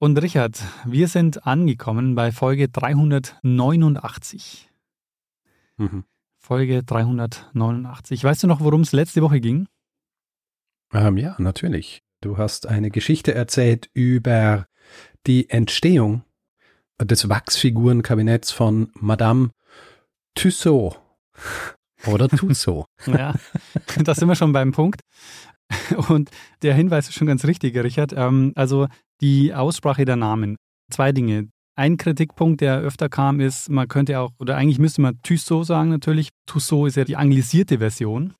Und Richard, wir sind angekommen bei Folge 389. Mhm. Folge 389. Weißt du noch, worum es letzte Woche ging? Ähm, ja, natürlich. Du hast eine Geschichte erzählt über die Entstehung des Wachsfigurenkabinetts von Madame Tussaud. Oder Tussaud. ja, da sind wir schon beim Punkt. Und der Hinweis ist schon ganz richtig, Richard. Ähm, also die Aussprache der Namen. Zwei Dinge. Ein Kritikpunkt, der öfter kam, ist, man könnte auch, oder eigentlich müsste man Tussaud sagen natürlich. Tussaud ist ja die anglisierte Version.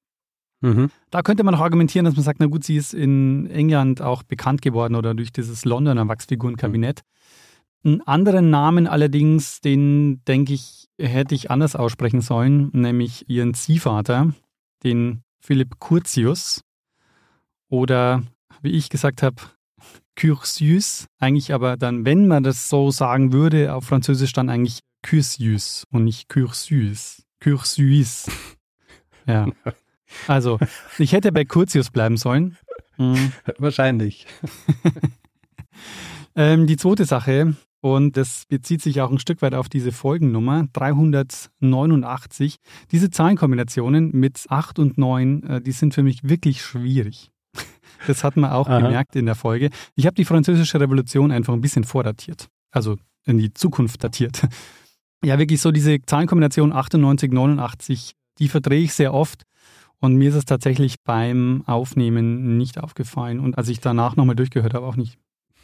Mhm. Da könnte man auch argumentieren, dass man sagt, na gut, sie ist in England auch bekannt geworden oder durch dieses Londoner Wachsfigurenkabinett. Einen anderen Namen allerdings, den denke ich, hätte ich anders aussprechen sollen, nämlich ihren Ziehvater, den Philipp Curtius. Oder wie ich gesagt habe, Cursius, eigentlich aber dann, wenn man das so sagen würde, auf Französisch dann eigentlich Cursius und nicht Cursius. Cursius. Ja. Also, ich hätte bei Curtius bleiben sollen. Mhm. Wahrscheinlich. ähm, die zweite Sache, und das bezieht sich auch ein Stück weit auf diese Folgennummer 389. Diese Zahlenkombinationen mit 8 und 9, äh, die sind für mich wirklich schwierig. Das hat man auch Aha. gemerkt in der Folge. Ich habe die französische Revolution einfach ein bisschen vordatiert. Also in die Zukunft datiert. Ja, wirklich so diese Zahlenkombination 98, 89, die verdrehe ich sehr oft. Und mir ist es tatsächlich beim Aufnehmen nicht aufgefallen. Und als ich danach nochmal durchgehört habe, auch nicht.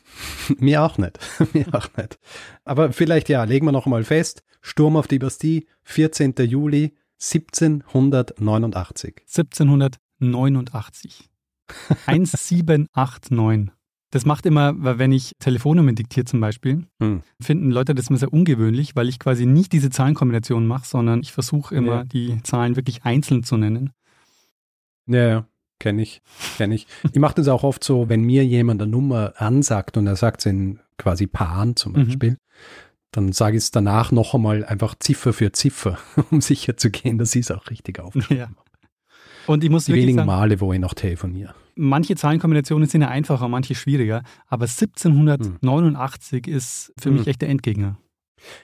Mir auch nicht. Mir auch nicht. Aber vielleicht ja, legen wir noch mal fest. Sturm auf die Bastille, 14. Juli 1789. 1789. 1789. Das macht immer, wenn ich Telefonnummern diktiere zum Beispiel, hm. finden Leute das immer sehr ungewöhnlich, weil ich quasi nicht diese Zahlenkombination mache, sondern ich versuche immer, ja. die Zahlen wirklich einzeln zu nennen. Ja, ja. Kenne ich, kenne ich. Ich mache das auch oft so, wenn mir jemand eine Nummer ansagt und er sagt es in quasi Paaren zum mhm. Beispiel, mhm. dann sage ich es danach noch einmal einfach Ziffer für Ziffer, um sicher zu gehen, dass ich es auch richtig aufschreibe. Ja. Und ich muss Die wenigen sagen, Male, wo ich noch telefoniere. Manche Zahlenkombinationen sind ja einfacher, manche schwieriger, aber 1789 hm. ist für hm. mich echt der Endgegner.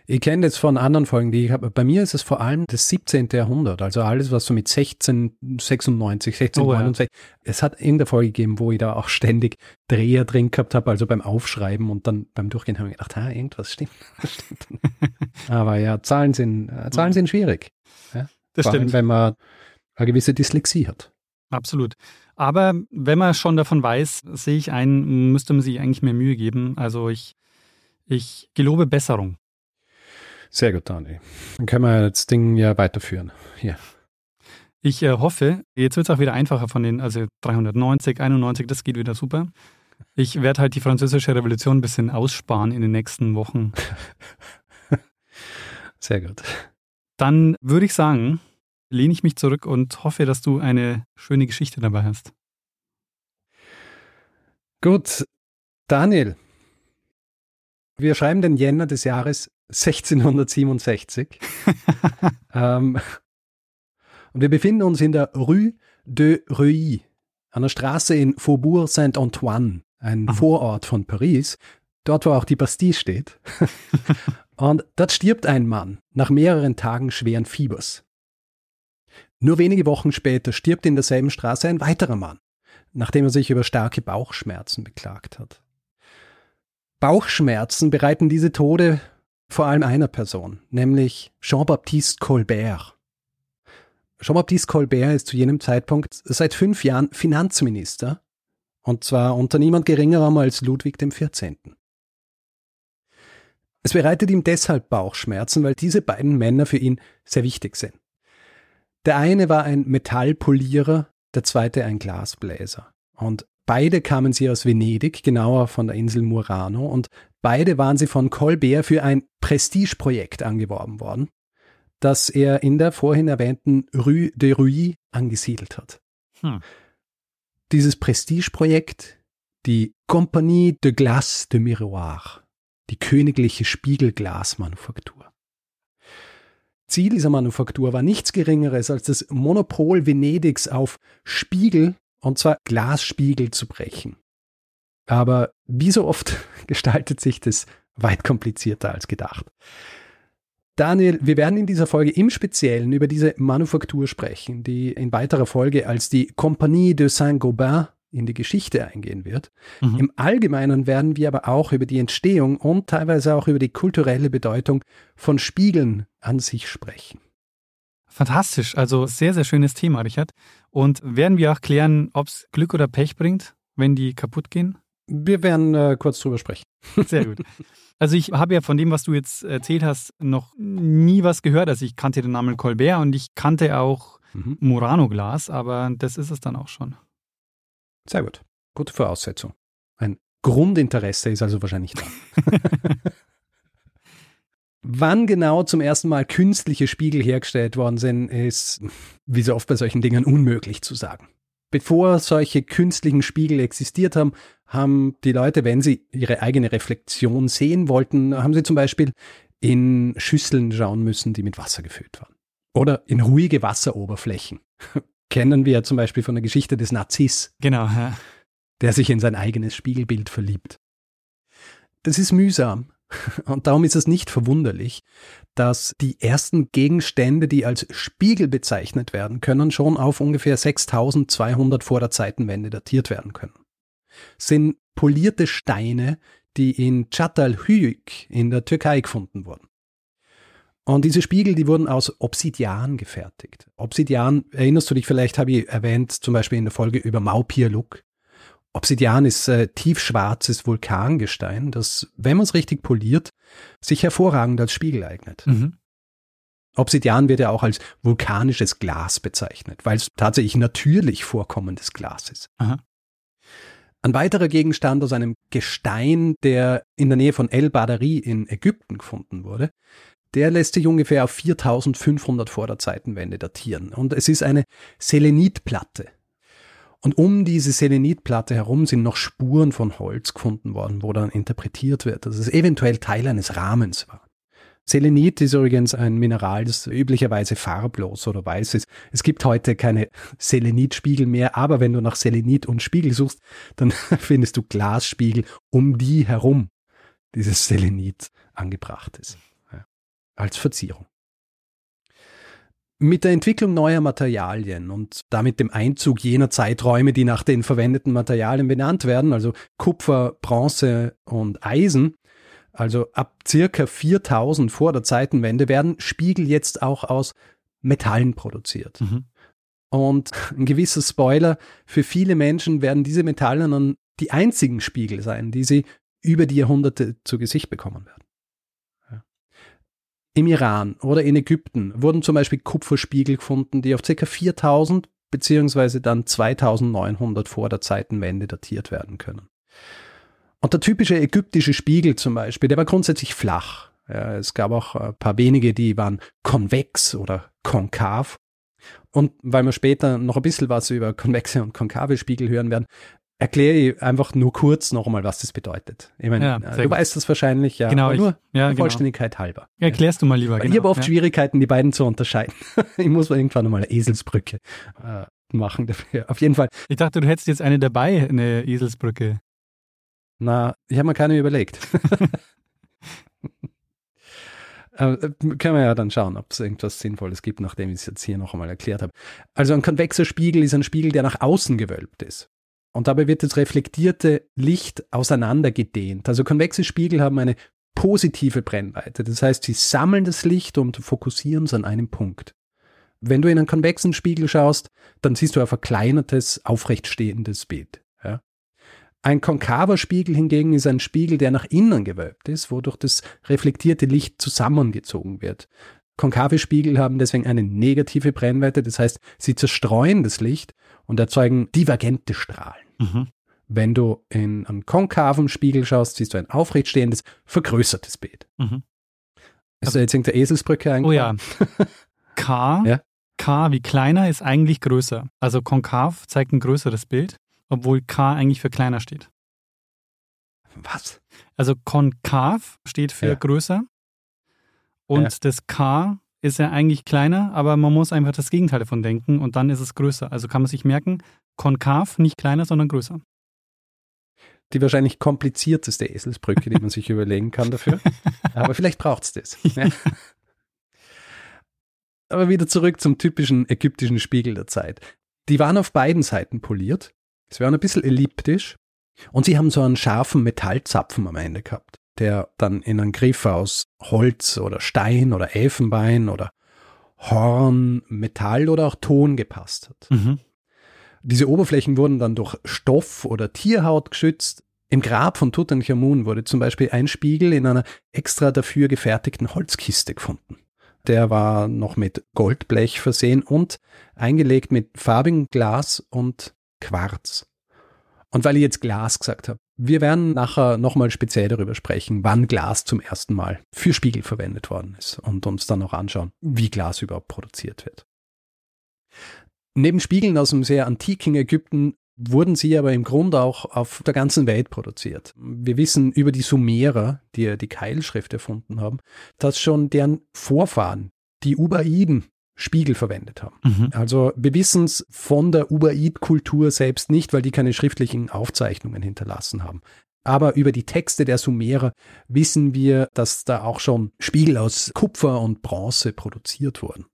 Ich kenne das von anderen Folgen, die ich habe. Bei mir ist es vor allem das 17. Jahrhundert, also alles, was so mit 1696, 1669. Oh, ja. Es hat irgendeine Folge gegeben, wo ich da auch ständig Dreher drin gehabt habe, also beim Aufschreiben und dann beim Durchgehen habe ich gedacht, ah, irgendwas stimmt. stimmt. Aber ja, Zahlen sind, äh, Zahlen sind schwierig. Ja? Das vor stimmt. Allem, wenn man eine gewisse Dyslexie hat. Absolut. Aber wenn man schon davon weiß, sehe ich ein, müsste man sich eigentlich mehr Mühe geben. Also ich, ich gelobe Besserung. Sehr gut, Dani. Dann können wir das Ding ja weiterführen. Hier. Ich äh, hoffe, jetzt wird es auch wieder einfacher von den, also 390, 91, das geht wieder super. Ich werde halt die französische Revolution ein bisschen aussparen in den nächsten Wochen. Sehr gut. Dann würde ich sagen, lehne ich mich zurück und hoffe, dass du eine schöne Geschichte dabei hast. Gut, Daniel, wir schreiben den Jänner des Jahres 1667. ähm, und wir befinden uns in der Rue de Reuilly, einer Straße in Faubourg Saint-Antoine, ein Aha. Vorort von Paris, dort wo auch die Bastille steht. und dort stirbt ein Mann nach mehreren Tagen schweren Fiebers. Nur wenige Wochen später stirbt in derselben Straße ein weiterer Mann, nachdem er sich über starke Bauchschmerzen beklagt hat. Bauchschmerzen bereiten diese Tode vor allem einer Person, nämlich Jean-Baptiste Colbert. Jean-Baptiste Colbert ist zu jenem Zeitpunkt seit fünf Jahren Finanzminister, und zwar unter niemand geringerem als Ludwig XIV. Es bereitet ihm deshalb Bauchschmerzen, weil diese beiden Männer für ihn sehr wichtig sind. Der eine war ein Metallpolierer, der zweite ein Glasbläser. Und Beide kamen sie aus Venedig, genauer von der Insel Murano, und beide waren sie von Colbert für ein Prestigeprojekt angeworben worden, das er in der vorhin erwähnten Rue de Ruy angesiedelt hat. Hm. Dieses Prestigeprojekt, die Compagnie de Glace de Miroir, die königliche Spiegelglasmanufaktur. Ziel dieser Manufaktur war nichts Geringeres als das Monopol Venedigs auf Spiegel, und zwar Glasspiegel zu brechen. Aber wie so oft gestaltet sich das weit komplizierter als gedacht. Daniel, wir werden in dieser Folge im Speziellen über diese Manufaktur sprechen, die in weiterer Folge als die Compagnie de Saint-Gobain in die Geschichte eingehen wird. Mhm. Im Allgemeinen werden wir aber auch über die Entstehung und teilweise auch über die kulturelle Bedeutung von Spiegeln an sich sprechen. Fantastisch, also sehr, sehr schönes Thema, Richard. Und werden wir auch klären, ob es Glück oder Pech bringt, wenn die kaputt gehen? Wir werden äh, kurz drüber sprechen. Sehr gut. Also ich habe ja von dem, was du jetzt erzählt hast, noch nie was gehört. Also ich kannte den Namen Colbert und ich kannte auch mhm. Murano Glas, aber das ist es dann auch schon. Sehr gut. Gute Voraussetzung. Ein Grundinteresse ist also wahrscheinlich da. Wann genau zum ersten Mal künstliche Spiegel hergestellt worden sind, ist, wie so oft bei solchen Dingen, unmöglich zu sagen. Bevor solche künstlichen Spiegel existiert haben, haben die Leute, wenn sie ihre eigene Reflexion sehen wollten, haben sie zum Beispiel in Schüsseln schauen müssen, die mit Wasser gefüllt waren. Oder in ruhige Wasseroberflächen. Kennen wir zum Beispiel von der Geschichte des Narziss. Genau, ja. Der sich in sein eigenes Spiegelbild verliebt. Das ist mühsam. Und darum ist es nicht verwunderlich, dass die ersten Gegenstände, die als Spiegel bezeichnet werden können, schon auf ungefähr 6200 vor der Zeitenwende datiert werden können. Sind polierte Steine, die in Çatalhöyük in der Türkei gefunden wurden. Und diese Spiegel, die wurden aus Obsidian gefertigt. Obsidian, erinnerst du dich vielleicht, habe ich erwähnt, zum Beispiel in der Folge über Maupirluk. Obsidian ist äh, tiefschwarzes Vulkangestein, das, wenn man es richtig poliert, sich hervorragend als Spiegel eignet. Mhm. Obsidian wird ja auch als vulkanisches Glas bezeichnet, weil es tatsächlich natürlich vorkommendes Glas ist. Aha. Ein weiterer Gegenstand aus einem Gestein, der in der Nähe von El Badari in Ägypten gefunden wurde, der lässt sich ungefähr auf 4500 vor der Zeitenwende datieren. Und es ist eine Selenitplatte. Und um diese Selenitplatte herum sind noch Spuren von Holz gefunden worden, wo dann interpretiert wird, dass es eventuell Teil eines Rahmens war. Selenit ist übrigens ein Mineral, das üblicherweise farblos oder weiß ist. Es gibt heute keine Selenitspiegel mehr, aber wenn du nach Selenit und Spiegel suchst, dann findest du Glasspiegel, um die herum dieses Selenit angebracht ist. Als Verzierung. Mit der Entwicklung neuer Materialien und damit dem Einzug jener Zeiträume, die nach den verwendeten Materialien benannt werden, also Kupfer, Bronze und Eisen, also ab circa 4000 vor der Zeitenwende, werden Spiegel jetzt auch aus Metallen produziert. Mhm. Und ein gewisser Spoiler, für viele Menschen werden diese Metalle dann die einzigen Spiegel sein, die sie über die Jahrhunderte zu Gesicht bekommen werden. Im Iran oder in Ägypten wurden zum Beispiel Kupferspiegel gefunden, die auf ca. 4000 beziehungsweise dann 2900 vor der Zeitenwende datiert werden können. Und der typische ägyptische Spiegel zum Beispiel, der war grundsätzlich flach. Ja, es gab auch ein paar wenige, die waren konvex oder konkav. Und weil wir später noch ein bisschen was über konvexe und konkave Spiegel hören werden, erkläre ich einfach nur kurz nochmal, was das bedeutet. Ich meine, ja, du gut. weißt das wahrscheinlich, ja, genau, nur ich, ja, genau. Vollständigkeit halber. Erklärst du mal lieber. Weil genau, ich habe oft ja. Schwierigkeiten, die beiden zu unterscheiden. ich muss mal irgendwann nochmal eine Eselsbrücke äh, machen dafür. Auf jeden Fall. Ich dachte, du hättest jetzt eine dabei, eine Eselsbrücke. Na, ich habe mir keine überlegt. äh, können wir ja dann schauen, ob es irgendwas Sinnvolles gibt, nachdem ich es jetzt hier noch einmal erklärt habe. Also ein konvexer Spiegel ist ein Spiegel, der nach außen gewölbt ist. Und dabei wird das reflektierte Licht auseinandergedehnt. Also konvexe Spiegel haben eine positive Brennweite. Das heißt, sie sammeln das Licht und fokussieren es an einem Punkt. Wenn du in einen konvexen Spiegel schaust, dann siehst du ein verkleinertes, aufrecht stehendes Bild. Ja? Ein konkaver Spiegel hingegen ist ein Spiegel, der nach innen gewölbt ist, wodurch das reflektierte Licht zusammengezogen wird. Konkave Spiegel haben deswegen eine negative Brennweite, das heißt, sie zerstreuen das Licht und erzeugen divergente Strahlen. Mhm. Wenn du in einen konkaven Spiegel schaust, siehst du ein aufrecht stehendes, vergrößertes Bild. Mhm. Ist da jetzt irgendeine Eselsbrücke Oh ja. K, Ja. K wie kleiner ist eigentlich größer. Also konkav zeigt ein größeres Bild, obwohl K eigentlich für kleiner steht. Was? Also konkav steht für Ja. größer und Ja. das K ist ja eigentlich kleiner, aber man muss einfach das Gegenteil davon denken und dann ist es größer. Also kann man sich merken, konkav nicht kleiner, sondern größer. Die wahrscheinlich komplizierteste Eselsbrücke, die man sich überlegen kann dafür. Aber vielleicht braucht es das. Ja. Aber wieder zurück zum typischen ägyptischen Spiegel der Zeit. Die waren auf beiden Seiten poliert. Sie waren ein bisschen elliptisch. Und sie haben so einen scharfen Metallzapfen am Ende gehabt, der dann in einen Griff aus Holz oder Stein oder Elfenbein oder Horn, Metall oder auch Ton gepasst hat. Mhm. Diese Oberflächen wurden dann durch Stoff oder Tierhaut geschützt. Im Grab von Tutanchamun wurde zum Beispiel ein Spiegel in einer extra dafür gefertigten Holzkiste gefunden. Der war noch mit Goldblech versehen und eingelegt mit farbigem Glas und Quarz. Und weil ich jetzt Glas gesagt habe, wir werden nachher nochmal speziell darüber sprechen, wann Glas zum ersten Mal für Spiegel verwendet worden ist und uns dann auch anschauen, wie Glas überhaupt produziert wird. Neben Spiegeln aus dem sehr antiken Ägypten wurden sie aber im Grunde auch auf der ganzen Welt produziert. Wir wissen über die Sumerer, die ja die Keilschrift erfunden haben, dass schon deren Vorfahren, die Ubaiden, Spiegel verwendet haben. Mhm. Also wir wissen es von der Ubaid-Kultur selbst nicht, weil die keine schriftlichen Aufzeichnungen hinterlassen haben. Aber über die Texte der Sumerer wissen wir, dass da auch schon Spiegel aus Kupfer und Bronze produziert wurden.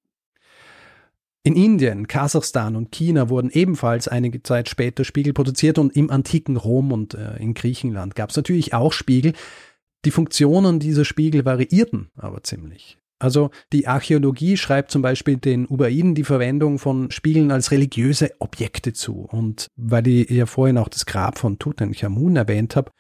In Indien, Kasachstan und China wurden ebenfalls einige Zeit später Spiegel produziert und im antiken Rom und äh, in Griechenland gab es natürlich auch Spiegel. Die Funktionen dieser Spiegel variierten aber ziemlich. Also die Archäologie schreibt zum Beispiel den Ubaiden die Verwendung von Spiegeln als religiöse Objekte zu. Und weil ich ja vorhin auch das Grab von Tutanchamun erwähnt habe,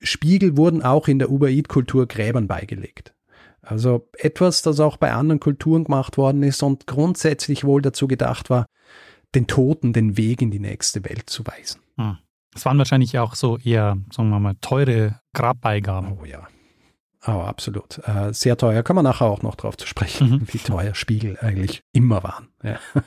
Spiegel wurden auch in der Ubaid-Kultur Gräbern beigelegt. Also etwas, das auch bei anderen Kulturen gemacht worden ist und grundsätzlich wohl dazu gedacht war, den Toten den Weg in die nächste Welt zu weisen. Es waren wahrscheinlich auch so eher, sagen wir mal, teure Grabbeigaben. Oh ja. Oh, absolut. Äh, sehr teuer. Kann man nachher auch noch drauf zu sprechen, Mhm. wie teuer Spiegel eigentlich immer waren. Ja.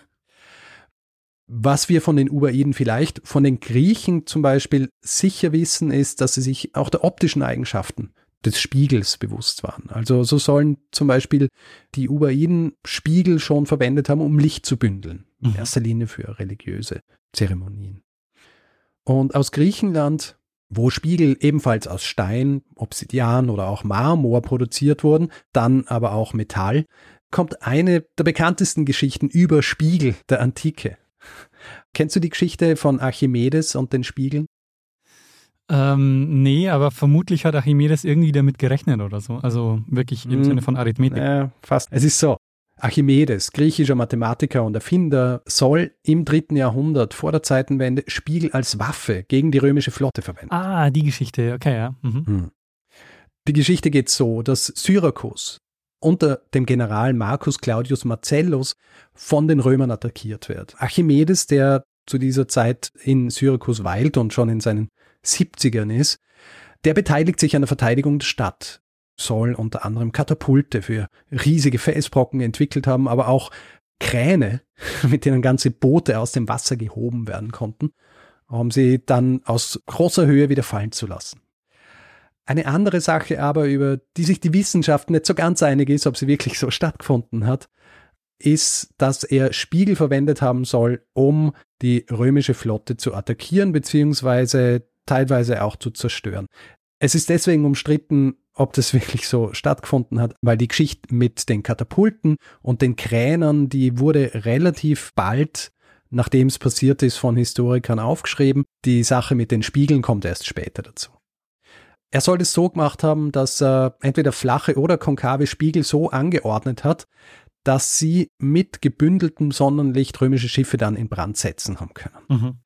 Was wir von den Ubaiden vielleicht, von den Griechen zum Beispiel sicher wissen, ist, dass sie sich auch der optischen Eigenschaften des Spiegels bewusst waren. Also so sollen zum Beispiel die Ubaiden Spiegel schon verwendet haben, um Licht zu bündeln. In Mhm. erster Linie für religiöse Zeremonien. Und aus Griechenland, wo Spiegel ebenfalls aus Stein, Obsidian oder auch Marmor produziert wurden, dann aber auch Metall, kommt eine der bekanntesten Geschichten über Spiegel der Antike. Kennst du die Geschichte von Archimedes und den Spiegeln? Ähm, nee, aber vermutlich hat Archimedes irgendwie damit gerechnet oder so. Also wirklich im Hm. Sinne von Arithmetik. Ja, fast. Es ist so. Archimedes, griechischer Mathematiker und Erfinder, soll im dritten Jahrhundert vor der Zeitenwende Spiegel als Waffe gegen die römische Flotte verwenden. Ah, die Geschichte, okay, ja. Mhm. Hm. Die Geschichte geht so, dass Syrakus unter dem General Marcus Claudius Marcellus von den Römern attackiert wird. Archimedes, der zu dieser Zeit in Syrakus weilt und schon in seinen 70ern ist, der beteiligt sich an der Verteidigung der Stadt, soll unter anderem Katapulte für riesige Felsbrocken entwickelt haben, aber auch Kräne, mit denen ganze Boote aus dem Wasser gehoben werden konnten, um sie dann aus großer Höhe wieder fallen zu lassen. Eine andere Sache aber, über die sich die Wissenschaft nicht so ganz einig ist, ob sie wirklich so stattgefunden hat, ist, dass er Spiegel verwendet haben soll, um die römische Flotte zu attackieren, beziehungsweise teilweise auch zu zerstören. Es ist deswegen umstritten, ob das wirklich so stattgefunden hat, weil die Geschichte mit den Katapulten und den Kränern, die wurde relativ bald, nachdem es passiert ist, von Historikern aufgeschrieben. Die Sache mit den Spiegeln kommt erst später dazu. Er soll es so gemacht haben, dass er entweder flache oder konkave Spiegel so angeordnet hat, dass sie mit gebündeltem Sonnenlicht römische Schiffe dann in Brand setzen haben können. Mhm.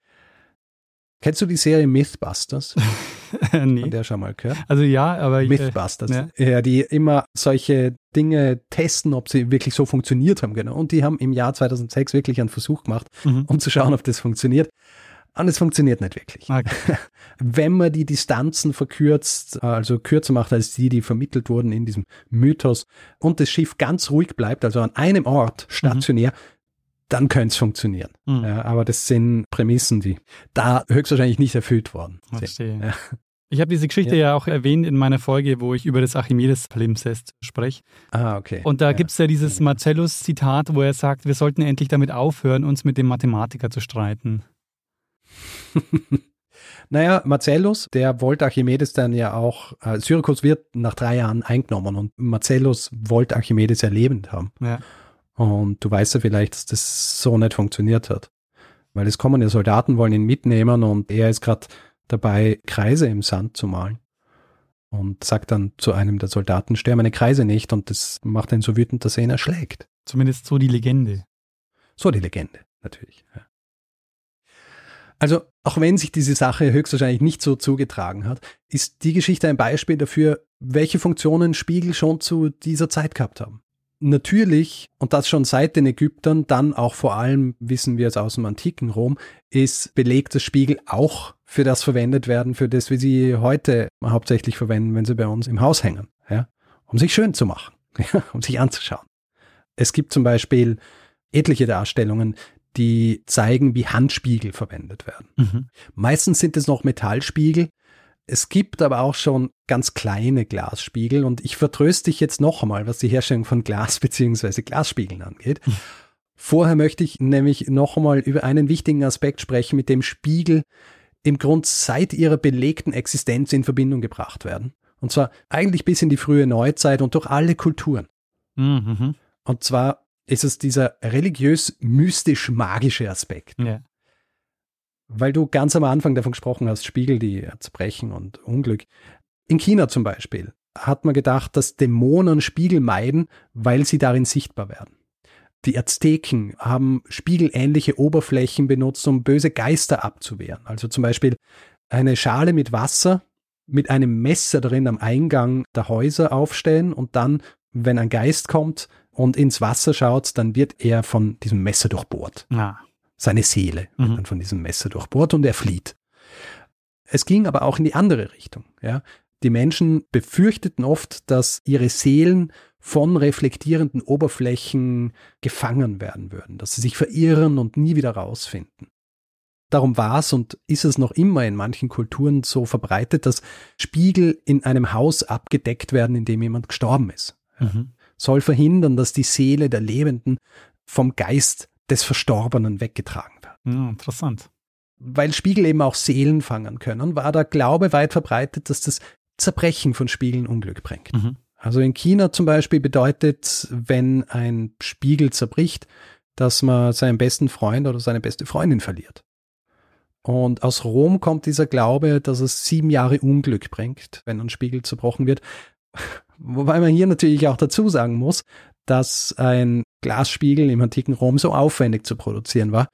Kennst du die Serie Mythbusters? nee. Der schon mal gehört? Also ja, aber ich, äh, Mythbusters. ja. Ja. die immer solche Dinge testen, ob sie wirklich so funktioniert haben. Genau. Und die haben im Jahr 2006 wirklich einen Versuch gemacht, mhm. um zu schauen, ob das funktioniert. Und es funktioniert nicht wirklich. Okay. Wenn man die Distanzen verkürzt, also kürzer macht als die, die vermittelt wurden in diesem Mythos und das Schiff ganz ruhig bleibt, also an einem Ort stationär, dann könnte es funktionieren. Mhm. Ja, aber das sind Prämissen, die da höchstwahrscheinlich nicht erfüllt worden sind. Verstehe. Ja. Ich habe diese Geschichte ja. auch erwähnt in meiner Folge, wo ich über das Archimedes-Palimpsest spreche. Ah, okay. Und da ja. gibt es ja dieses Marcellus-Zitat, wo er sagt, wir sollten endlich damit aufhören, uns mit dem Mathematiker zu streiten. naja, Marcellus, der wollte Archimedes dann ja auch, äh, Syrakus wird nach drei Jahren eingenommen und Marcellus wollte Archimedes ja lebend haben. Ja. Und du weißt ja vielleicht, dass das so nicht funktioniert hat. Weil es kommen ja Soldaten, wollen ihn mitnehmen und er ist gerade dabei, Kreise im Sand zu malen. Und sagt dann zu einem der Soldaten, stör meine Kreise nicht. Und das macht ihn so wütend, dass er ihn erschlägt. Zumindest so die Legende. So die Legende, natürlich. Ja. Also, auch wenn sich diese Sache höchstwahrscheinlich nicht so zugetragen hat, ist die Geschichte ein Beispiel dafür, welche Funktionen Spiegel schon zu dieser Zeit gehabt haben. Natürlich, und das schon seit den Ägyptern, dann auch vor allem, wissen wir es aus dem antiken Rom, ist belegt, dass Spiegel auch für das verwendet werden, für das wir sie heute hauptsächlich verwenden, wenn sie bei uns im Haus hängen, ja, um sich schön zu machen, ja, um sich anzuschauen. Es gibt zum Beispiel etliche Darstellungen, die zeigen, wie Handspiegel verwendet werden. Mhm. Meistens sind es noch Metallspiegel. Es gibt aber auch schon ganz kleine Glasspiegel und ich vertröste dich jetzt noch einmal, was die Herstellung von Glas bzw. Glasspiegeln angeht. Vorher möchte ich nämlich noch einmal über einen wichtigen Aspekt sprechen, mit dem Spiegel im Grund seit ihrer belegten Existenz in Verbindung gebracht werden. Und zwar eigentlich bis in die frühe Neuzeit und durch alle Kulturen. Mhm. Und zwar ist es dieser religiös-mystisch-magische Aspekt. Ja. Weil du ganz am Anfang davon gesprochen hast, Spiegel, die zerbrechen und Unglück. In China zum Beispiel hat man gedacht, dass Dämonen Spiegel meiden, weil sie darin sichtbar werden. Die Azteken haben spiegelähnliche Oberflächen benutzt, um böse Geister abzuwehren. Also zum Beispiel eine Schale mit Wasser mit einem Messer drin am Eingang der Häuser aufstellen und dann, wenn ein Geist kommt und ins Wasser schaut, dann wird er von diesem Messer durchbohrt. Ja. Seine Seele wird Mhm. dann von diesem Messer durchbohrt und er flieht. Es ging aber auch in die andere Richtung. Ja. Die Menschen befürchteten oft, dass ihre Seelen von reflektierenden Oberflächen gefangen werden würden, dass sie sich verirren und nie wieder rausfinden. Darum war es und ist es noch immer in manchen Kulturen so verbreitet, dass Spiegel in einem Haus abgedeckt werden, in dem jemand gestorben ist. Mhm. Soll verhindern, dass die Seele der Lebenden vom Geist des Verstorbenen weggetragen wird. ja, interessant. Weil Spiegel eben auch Seelen fangen können, war der Glaube weit verbreitet, dass das Zerbrechen von Spiegeln Unglück bringt. Mhm. Also in China zum Beispiel bedeutet, wenn ein Spiegel zerbricht, dass man seinen besten Freund oder seine beste Freundin verliert. Und aus Rom kommt dieser Glaube, dass es sieben Jahre Unglück bringt, wenn ein Spiegel zerbrochen wird. Wobei man hier natürlich auch dazu sagen muss, dass ein Glasspiegel im antiken Rom so aufwendig zu produzieren war,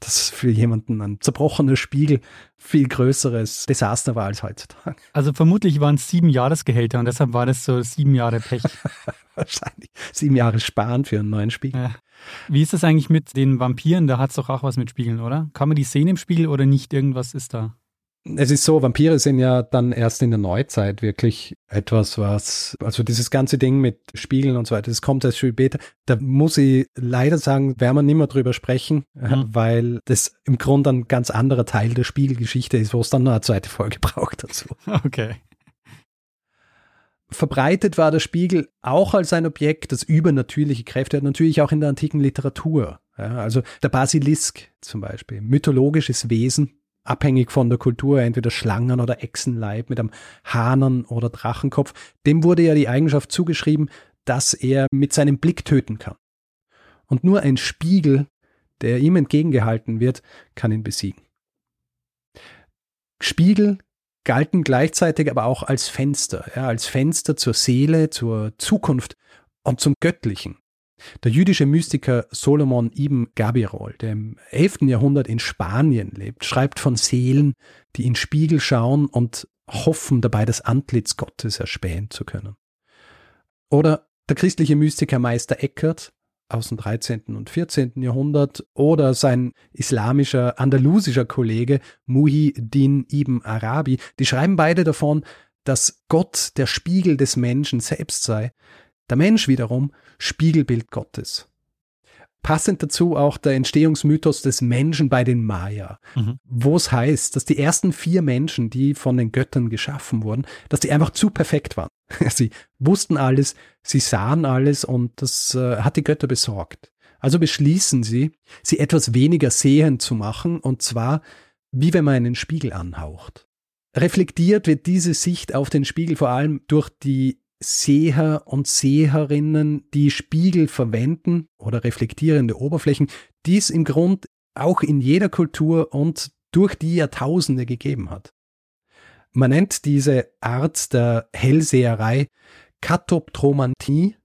dass für jemanden ein zerbrochener Spiegel viel größeres Desaster war als heutzutage. Also vermutlich waren es sieben Jahresgehälter und deshalb war das so sieben Jahre Pech. Wahrscheinlich sieben Jahre sparen für einen neuen Spiegel. Ja. Wie ist das eigentlich mit den Vampiren? Da hat es doch auch was mit Spiegeln, oder? Kann man die sehen im Spiegel oder nicht? Irgendwas ist da. Es ist so, Vampire sind ja dann erst in der Neuzeit wirklich etwas, was, also dieses ganze Ding mit Spiegeln und so weiter, das kommt erst viel später. Da muss ich leider sagen, werden wir nicht mehr drüber sprechen, äh, Mhm. weil das im Grunde ein ganz anderer Teil der Spiegelgeschichte ist, wo es dann noch eine zweite Folge braucht dazu. Okay. Verbreitet war der Spiegel auch als ein Objekt, das übernatürliche Kräfte hat, natürlich auch in der antiken Literatur. Ja, also der Basilisk zum Beispiel, mythologisches Wesen, abhängig von der Kultur, entweder Schlangen- oder Echsenleib mit einem Hahnen- oder Drachenkopf. Dem wurde ja die Eigenschaft zugeschrieben, dass er mit seinem Blick töten kann. Und nur ein Spiegel, der ihm entgegengehalten wird, kann ihn besiegen. Spiegel galten gleichzeitig aber auch als Fenster, ja, als Fenster zur Seele, zur Zukunft und zum Göttlichen. Der jüdische Mystiker Solomon ibn Gabirol, der im 11. Jahrhundert in Spanien lebt, schreibt von Seelen, die in Spiegel schauen und hoffen dabei das Antlitz Gottes erspähen zu können. Oder der christliche Mystiker Meister Eckhart aus dem 13. und 14. Jahrhundert oder sein islamischer, andalusischer Kollege Muhyiddin ibn Arabi, die schreiben beide davon, dass Gott der Spiegel des Menschen selbst sei, der Mensch wiederum Spiegelbild Gottes. Passend dazu auch der Entstehungsmythos des Menschen bei den Maya, mhm. wo es heißt, dass die ersten vier Menschen, die von den Göttern geschaffen wurden, dass die einfach zu perfekt waren. Sie wussten alles, sie sahen alles und das äh, hat die Götter besorgt. Also beschließen sie, sie etwas weniger sehend zu machen, und zwar wie wenn man einen Spiegel anhaucht. Reflektiert wird diese Sicht auf den Spiegel vor allem durch die Seher und Seherinnen, die Spiegel verwenden oder reflektierende Oberflächen, die es im Grund auch in jeder Kultur und durch die Jahrtausende gegeben hat. Man nennt diese Art der Hellseherei Katoptromantie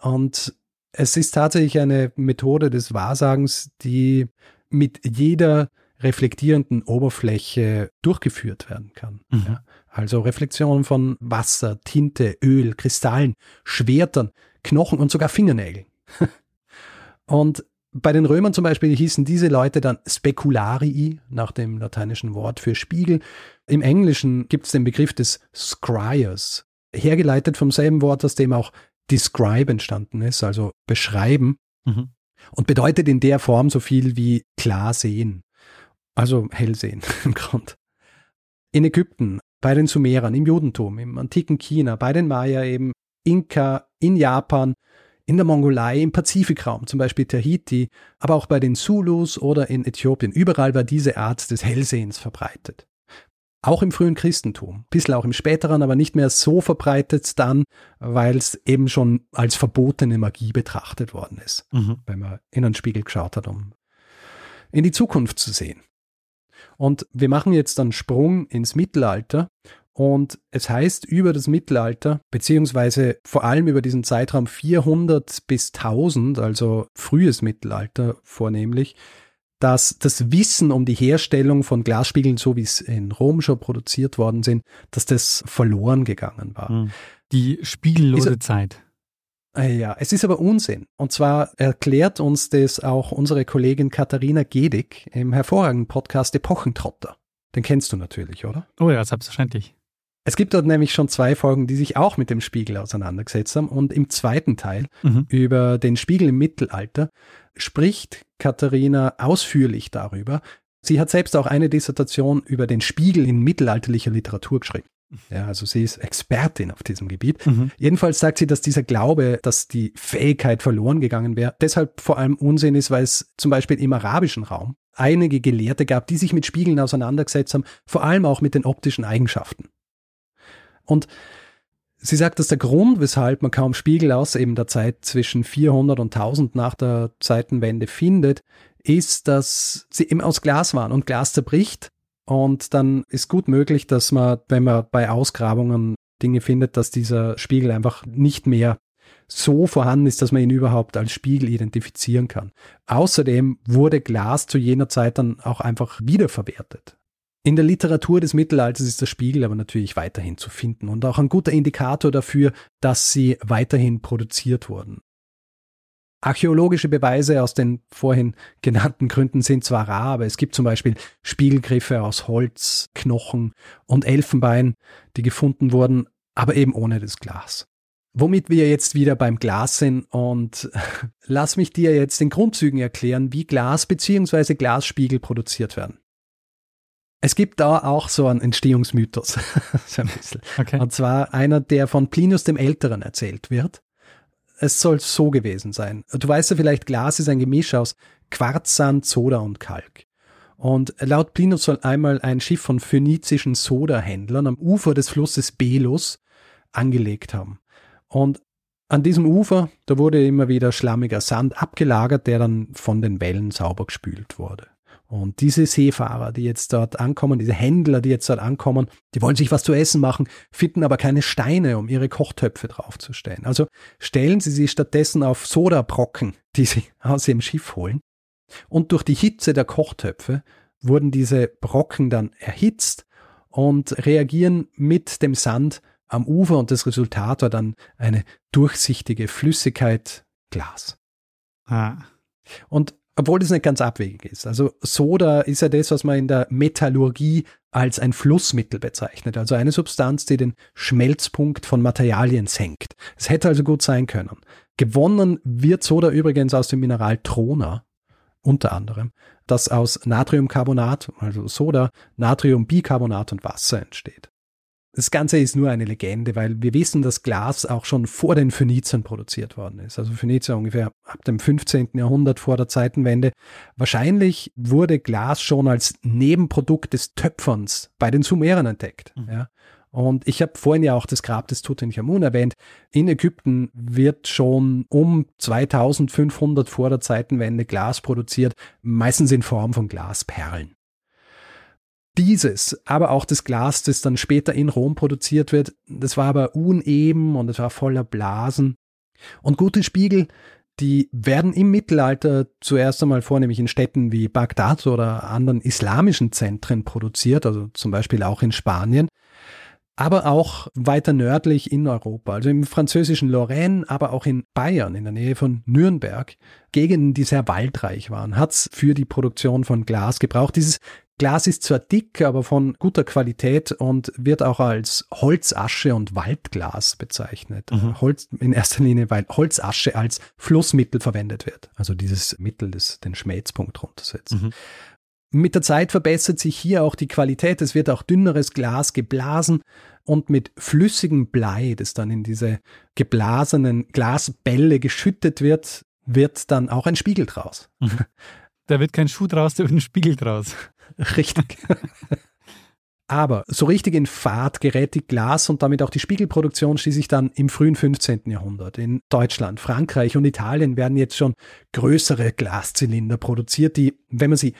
und es ist tatsächlich eine Methode des Wahrsagens, die mit jeder reflektierenden Oberfläche durchgeführt werden kann. Mhm. Ja. Also Reflexionen von Wasser, Tinte, Öl, Kristallen, Schwertern, Knochen und sogar Fingernägeln. und bei den Römern zum Beispiel hießen diese Leute dann Specularii, nach dem lateinischen Wort für Spiegel. Im Englischen gibt es den Begriff des Scryers, hergeleitet vom selben Wort, aus dem auch describe entstanden ist, also beschreiben. Mhm. Und bedeutet in der Form so viel wie klar sehen. Also hell sehen im Grund. In Ägypten bei den Sumerern, im Judentum, im antiken China, bei den Maya eben, Inka, in Japan, in der Mongolei, im Pazifikraum, zum Beispiel Tahiti, aber auch bei den Zulus oder in Äthiopien. Überall war diese Art des Hellsehens verbreitet. Auch im frühen Christentum, bisschen auch im späteren, aber nicht mehr so verbreitet dann, weil es eben schon als verbotene Magie betrachtet worden ist, mhm. wenn man in einen Spiegel geschaut hat, um in die Zukunft zu sehen. Und wir machen jetzt einen Sprung ins Mittelalter. Und es heißt über das Mittelalter, beziehungsweise vor allem über diesen Zeitraum 400 bis 1000, also frühes Mittelalter vornehmlich, dass das Wissen um die Herstellung von Glasspiegeln, so wie es in Rom schon produziert worden sind, dass das verloren gegangen war. Hm. Die spiegellose Zeit. Äh, ja, es ist aber Unsinn. Und zwar erklärt uns das auch unsere Kollegin Katharina Gedig im hervorragenden Podcast Epochentrotter. Den kennst du natürlich, oder? Oh ja, selbstverständlich. Es gibt dort nämlich schon zwei Folgen, die sich auch mit dem Spiegel auseinandergesetzt haben. Und im zweiten Teil mhm. über den Spiegel im Mittelalter spricht Katharina ausführlich darüber. Sie hat selbst auch eine Dissertation über den Spiegel in mittelalterlicher Literatur geschrieben. Ja, also sie ist Expertin auf diesem Gebiet. Mhm. Jedenfalls sagt sie, dass dieser Glaube, dass die Fähigkeit verloren gegangen wäre, deshalb vor allem Unsinn ist, weil es zum Beispiel im arabischen Raum einige Gelehrte gab, die sich mit Spiegeln auseinandergesetzt haben, vor allem auch mit den optischen Eigenschaften. Und sie sagt, dass der Grund, weshalb man kaum Spiegel aus eben der Zeit zwischen 400 und 1000 nach der Zeitenwende findet, ist, dass sie eben aus Glas waren und Glas zerbricht und dann ist gut möglich, dass man, wenn man bei Ausgrabungen Dinge findet, dass dieser Spiegel einfach nicht mehr so vorhanden ist, dass man ihn überhaupt als Spiegel identifizieren kann. Außerdem wurde Glas zu jener Zeit dann auch einfach wiederverwertet. In der Literatur des Mittelalters ist der Spiegel aber natürlich weiterhin zu finden und auch ein guter Indikator dafür, dass sie weiterhin produziert wurden. Archäologische Beweise aus den vorhin genannten Gründen sind zwar rar, aber es gibt zum Beispiel Spiegelgriffe aus Holz, Knochen und Elfenbein, die gefunden wurden, aber eben ohne das Glas. Womit wir jetzt wieder beim Glas sind und lass mich dir jetzt in Grundzügen erklären, wie Glas bzw. Glasspiegel produziert werden. Es gibt da auch so einen Entstehungsmythos, so ein bisschen. Okay. Und zwar einer, der von Plinius dem Älteren erzählt wird es soll so gewesen sein. Du weißt ja vielleicht, Glas ist ein Gemisch aus Quarzsand, Soda und Kalk. Und laut Plinus soll einmal ein Schiff von phönizischen Sodahändlern am Ufer des Flusses Belus angelegt haben. Und an diesem Ufer, da wurde immer wieder schlammiger Sand abgelagert, der dann von den Wellen sauber gespült wurde. Und diese Seefahrer, die jetzt dort ankommen, diese Händler, die jetzt dort ankommen, die wollen sich was zu essen machen, finden aber keine Steine, um ihre Kochtöpfe draufzustellen. Also stellen sie sie stattdessen auf Sodabrocken, die sie aus ihrem Schiff holen. Und durch die Hitze der Kochtöpfe wurden diese Brocken dann erhitzt und reagieren mit dem Sand am Ufer und das Resultat war dann eine durchsichtige Flüssigkeit Glas. Ah. Und obwohl das nicht ganz abwegig ist. Also Soda ist ja das, was man in der Metallurgie als ein Flussmittel bezeichnet. Also eine Substanz, die den Schmelzpunkt von Materialien senkt. Es hätte also gut sein können. Gewonnen wird Soda übrigens aus dem Mineral Trona, unter anderem, das aus Natriumcarbonat, also Soda, Natriumbicarbonat und Wasser entsteht. Das Ganze ist nur eine Legende, weil wir wissen, dass Glas auch schon vor den Phöniziern produziert worden ist. Also Phönizier ungefähr ab dem 15. Jahrhundert vor der Zeitenwende. Wahrscheinlich wurde Glas schon als Nebenprodukt des Töpferns bei den Sumerern entdeckt. Mhm. Ja. Und ich habe vorhin ja auch das Grab des Tutanchamun erwähnt. In Ägypten wird schon um 2500 vor der Zeitenwende Glas produziert, meistens in Form von Glasperlen. Dieses, aber auch das Glas, das dann später in Rom produziert wird, das war aber uneben und es war voller Blasen. Und gute Spiegel, die werden im Mittelalter zuerst einmal vornehmlich in Städten wie Bagdad oder anderen islamischen Zentren produziert, also zum Beispiel auch in Spanien, aber auch weiter nördlich in Europa, also im französischen Lorraine, aber auch in Bayern, in der Nähe von Nürnberg, Gegenden, die sehr waldreich waren, hat es für die Produktion von Glas gebraucht. Dieses Glas ist zwar dick, aber von guter Qualität und wird auch als Holzasche und Waldglas bezeichnet. Mhm. Holz in erster Linie, weil Holzasche als Flussmittel verwendet wird. Also dieses Mittel, das den Schmelzpunkt runtersetzt. Mhm. Mit der Zeit verbessert sich hier auch die Qualität. Es wird auch dünneres Glas geblasen und mit flüssigem Blei, das dann in diese geblasenen Glasbälle geschüttet wird, wird dann auch ein Spiegel draus. Mhm. Da wird kein Schuh draus, da wird ein Spiegel draus. Richtig. Aber so richtig in Fahrt gerät die Glas und damit auch die Spiegelproduktion schließlich dann im frühen 15. Jahrhundert. In Deutschland, Frankreich und Italien werden jetzt schon größere Glaszylinder produziert, die, wenn man sie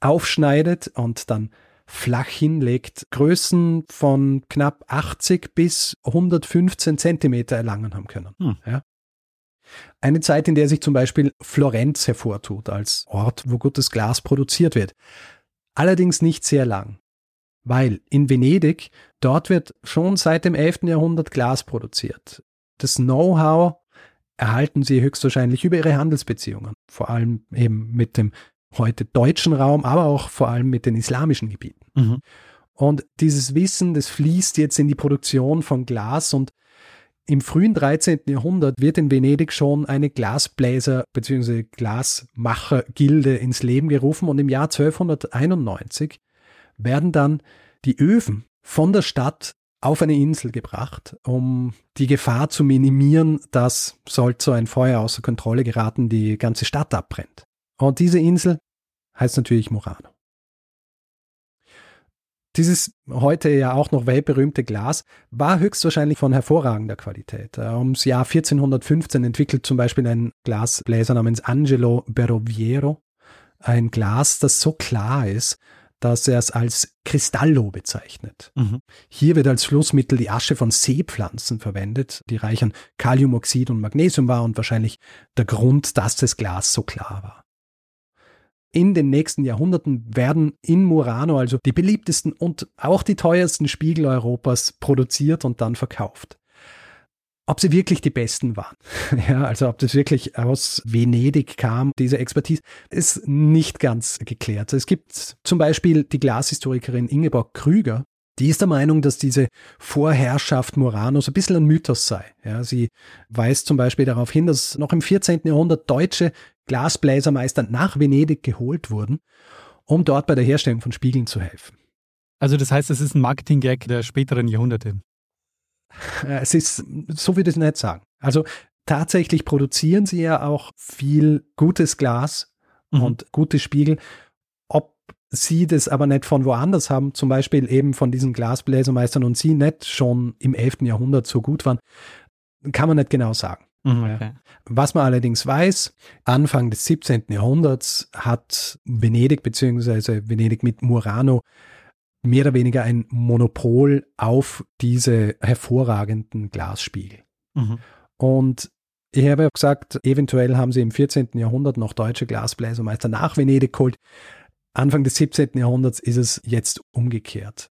aufschneidet und dann flach hinlegt, Größen von knapp 80 bis 115 Zentimeter erlangen haben können. Hm. Ja. Eine Zeit, in der sich zum Beispiel Florenz hervortut als Ort, wo gutes Glas produziert wird. Allerdings nicht sehr lang, weil in Venedig, dort wird schon seit dem 11. Jahrhundert Glas produziert. Das Know-how erhalten sie höchstwahrscheinlich über ihre Handelsbeziehungen, vor allem eben mit dem heute deutschen Raum, aber auch vor allem mit den islamischen Gebieten. Mhm. Und dieses Wissen, das fließt jetzt in die Produktion von Glas und im frühen 13. Jahrhundert wird in Venedig schon eine Glasbläser- bzw. Glasmachergilde ins Leben gerufen und im Jahr 1291 werden dann die Öfen von der Stadt auf eine Insel gebracht, um die Gefahr zu minimieren, dass, sollte so ein Feuer außer Kontrolle geraten, die ganze Stadt abbrennt. Und diese Insel heißt natürlich Murano. Dieses heute ja auch noch weltberühmte Glas war höchstwahrscheinlich von hervorragender Qualität. Äh, ums Jahr 1415 entwickelt zum Beispiel ein Glasbläser namens Angelo Berroviero ein Glas, das so klar ist, dass er es als Cristallo bezeichnet. Mhm. Hier wird als Schlussmittel die Asche von Seepflanzen verwendet, die reich an Kaliumoxid und Magnesium war und wahrscheinlich der Grund, dass das Glas so klar war in den nächsten Jahrhunderten werden in Murano also die beliebtesten und auch die teuersten Spiegel Europas produziert und dann verkauft. Ob sie wirklich die besten waren, ja, also ob das wirklich aus Venedig kam, diese Expertise, ist nicht ganz geklärt. Es gibt zum Beispiel die Glashistorikerin Ingeborg Krüger, die ist der Meinung, dass diese Vorherrschaft Muranos ein bisschen ein Mythos sei. Ja, sie weist zum Beispiel darauf hin, dass noch im 14. Jahrhundert deutsche Glasbläsermeister nach Venedig geholt wurden, um dort bei der Herstellung von Spiegeln zu helfen. Also das heißt, es ist ein Marketing-Gag der späteren Jahrhunderte. Äh, es ist, so würde ich es nicht sagen. Also tatsächlich produzieren sie ja auch viel gutes Glas mhm. und gute Spiegel. Sie das aber nicht von woanders haben, zum Beispiel eben von diesen Glasbläsermeistern und sie nicht schon im 11. Jahrhundert so gut waren, kann man nicht genau sagen. Mhm, okay. Was man allerdings weiß, Anfang des 17. Jahrhunderts hat Venedig bzw. Venedig mit Murano mehr oder weniger ein Monopol auf diese hervorragenden Glasspiegel. Mhm. Und ich habe ja gesagt, eventuell haben sie im 14. Jahrhundert noch deutsche Glasbläsermeister nach Venedig geholt. Anfang des 17. Jahrhunderts ist es jetzt umgekehrt.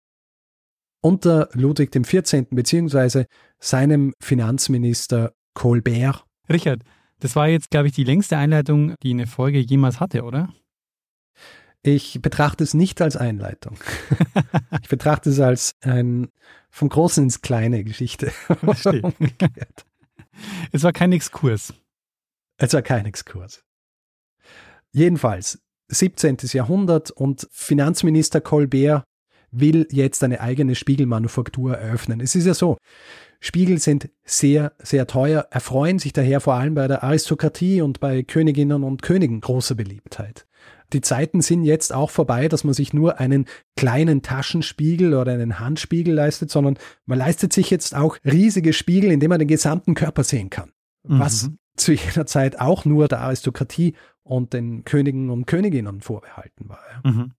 Unter Ludwig XIV. bzw. seinem Finanzminister Colbert. Richard, Das war jetzt, glaube ich, die längste Einleitung, die eine Folge jemals hatte, oder? Ich betrachte es nicht als Einleitung. ich betrachte es als ein vom Großen ins Kleine Geschichte. es war kein Exkurs. Es war kein Exkurs. Jedenfalls, 17. Jahrhundert und Finanzminister Colbert will jetzt eine eigene Spiegelmanufaktur eröffnen. Es ist ja so, Spiegel sind sehr, sehr teuer, erfreuen sich daher vor allem bei der Aristokratie und bei Königinnen und Königen großer Beliebtheit. Die Zeiten sind jetzt auch vorbei, dass man sich nur einen kleinen Taschenspiegel oder einen Handspiegel leistet, sondern man leistet sich jetzt auch riesige Spiegel, in denen man den gesamten Körper sehen kann. Mhm. Was zu jener Zeit auch nur der Aristokratie und den Königen und Königinnen vorbehalten war. Mhm.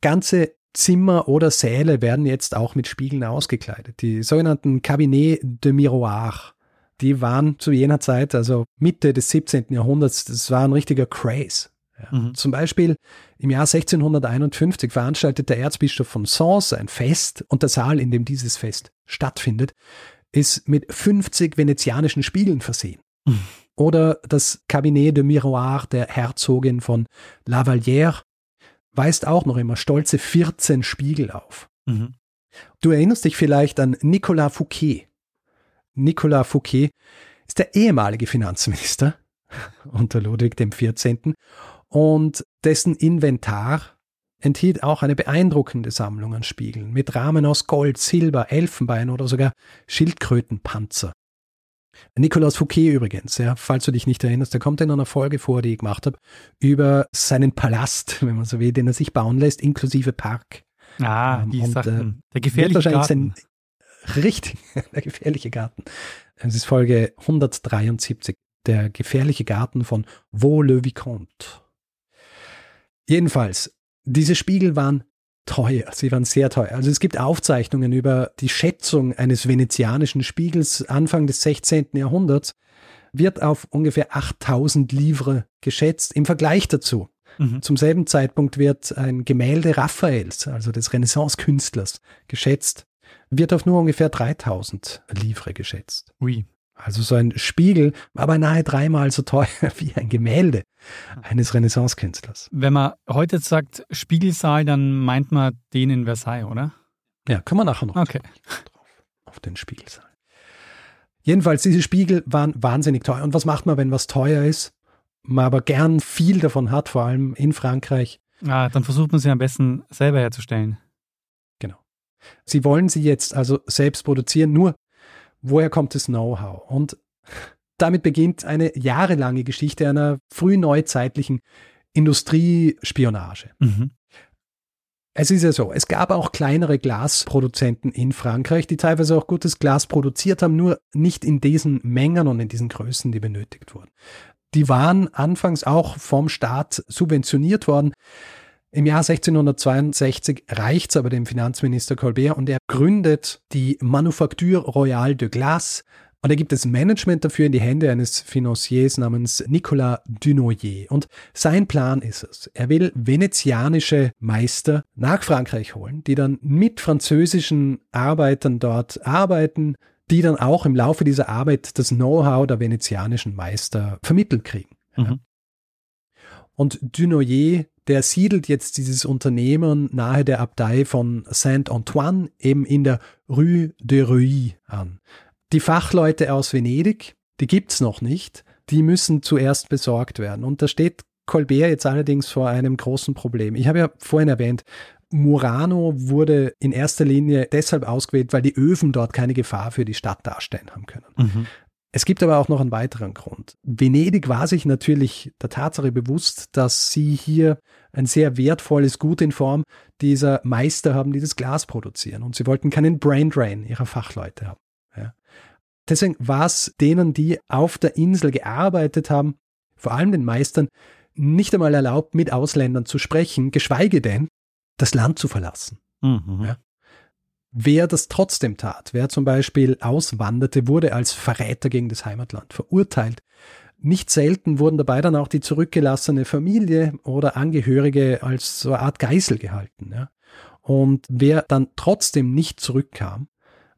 Ganze Zimmer oder Säle werden jetzt auch mit Spiegeln ausgekleidet. Die sogenannten Cabinet de Miroir, die waren zu jener Zeit, also Mitte des 17. Jahrhunderts, das war ein richtiger Craze. Ja. Mhm. Zum Beispiel im Jahr 1651 veranstaltet der Erzbischof von Sens ein Fest und der Saal, in dem dieses Fest stattfindet, ist mit 50 venezianischen Spiegeln versehen. Mhm. Oder das Cabinet de Miroir der Herzogin von Lavalière weist auch noch immer stolze 14 Spiegel auf. Mhm. Du erinnerst dich vielleicht an Nicolas Fouquet. Nicolas Fouquet ist der ehemalige Finanzminister unter Ludwig XIV. und dessen Inventar enthielt auch eine beeindruckende Sammlung an Spiegeln mit Rahmen aus Gold, Silber, Elfenbein oder sogar Schildkrötenpanzer. Nicolas Fouquet übrigens, ja, falls du dich nicht erinnerst, der kommt in einer Folge vor, die ich gemacht habe, über seinen Palast, wenn man so will, den er sich bauen lässt, inklusive Park. Ah, die und, Sachen. Äh, der gefährliche Garten. Sein, richtig, der gefährliche Garten. Es ist Folge 173, der gefährliche Garten von Vaux-le-Vicomte. Jedenfalls, diese Spiegel waren teuer. Sie waren sehr teuer. Also es gibt Aufzeichnungen über die Schätzung eines venezianischen Spiegels Anfang des 16. Jahrhunderts, wird auf ungefähr 8000 Livre geschätzt. Im Vergleich dazu, mhm. zum selben Zeitpunkt wird ein Gemälde Raphaels, also des Renaissance-Künstlers, geschätzt, wird auf nur ungefähr 3000 Livre geschätzt. Ui. Also so ein Spiegel war beinahe dreimal so teuer wie ein Gemälde eines Renaissance-Künstlers. Wenn man heute sagt Spiegelsaal, dann meint man den in Versailles, oder? Ja, können wir nachher noch okay. drauf, auf den Spiegelsaal. Jedenfalls, diese Spiegel waren wahnsinnig teuer. Und was macht man, wenn was teuer ist? Man aber gern viel davon hat, vor allem in Frankreich. Ah, dann versucht man sie am besten selber herzustellen. Genau. Sie wollen sie jetzt also selbst produzieren, nur woher kommt das Know-how? Und damit beginnt eine jahrelange Geschichte einer frühneuzeitlichen Industriespionage. Mhm. Es ist ja so, es gab auch kleinere Glasproduzenten in Frankreich, die teilweise auch gutes Glas produziert haben, nur nicht in diesen Mengen und in diesen Größen, die benötigt wurden. Die waren anfangs auch vom Staat subventioniert worden. Im Jahr 1662 reicht es aber dem Finanzminister Colbert und er gründet die Manufacture Royale de Glace und er gibt das Management dafür in die Hände eines Financiers namens Nicolas Dunoyer. Und sein Plan ist es, er will venezianische Meister nach Frankreich holen, die dann mit französischen Arbeitern dort arbeiten, die dann auch im Laufe dieser Arbeit das Know-how der venezianischen Meister vermittelt kriegen. Mhm. Und Dunoyer der siedelt jetzt dieses Unternehmen nahe der Abtei von Saint-Antoine eben in der Rue de Reuilly an. Die Fachleute aus Venedig, die gibt's noch nicht, die müssen zuerst besorgt werden. Und da steht Colbert jetzt allerdings vor einem großen Problem. Ich habe ja vorhin erwähnt, Murano wurde in erster Linie deshalb ausgewählt, weil die Öfen dort keine Gefahr für die Stadt darstellen haben können. Mhm. Es gibt aber auch noch einen weiteren Grund. Venedig war sich natürlich der Tatsache bewusst, dass sie hier ein sehr wertvolles Gut in Form dieser Meister haben, die das Glas produzieren. Und sie wollten keinen Braindrain ihrer Fachleute haben. Ja. Deswegen war es denen, die auf der Insel gearbeitet haben, vor allem den Meistern, nicht einmal erlaubt, mit Ausländern zu sprechen, geschweige denn, das Land zu verlassen. Mhm. Ja. Wer das trotzdem tat, wer zum Beispiel auswanderte, wurde als Verräter gegen das Heimatland verurteilt. Nicht selten wurden dabei dann auch die zurückgelassene Familie oder Angehörige als so eine Art Geisel gehalten. Ja. Und wer dann trotzdem nicht zurückkam,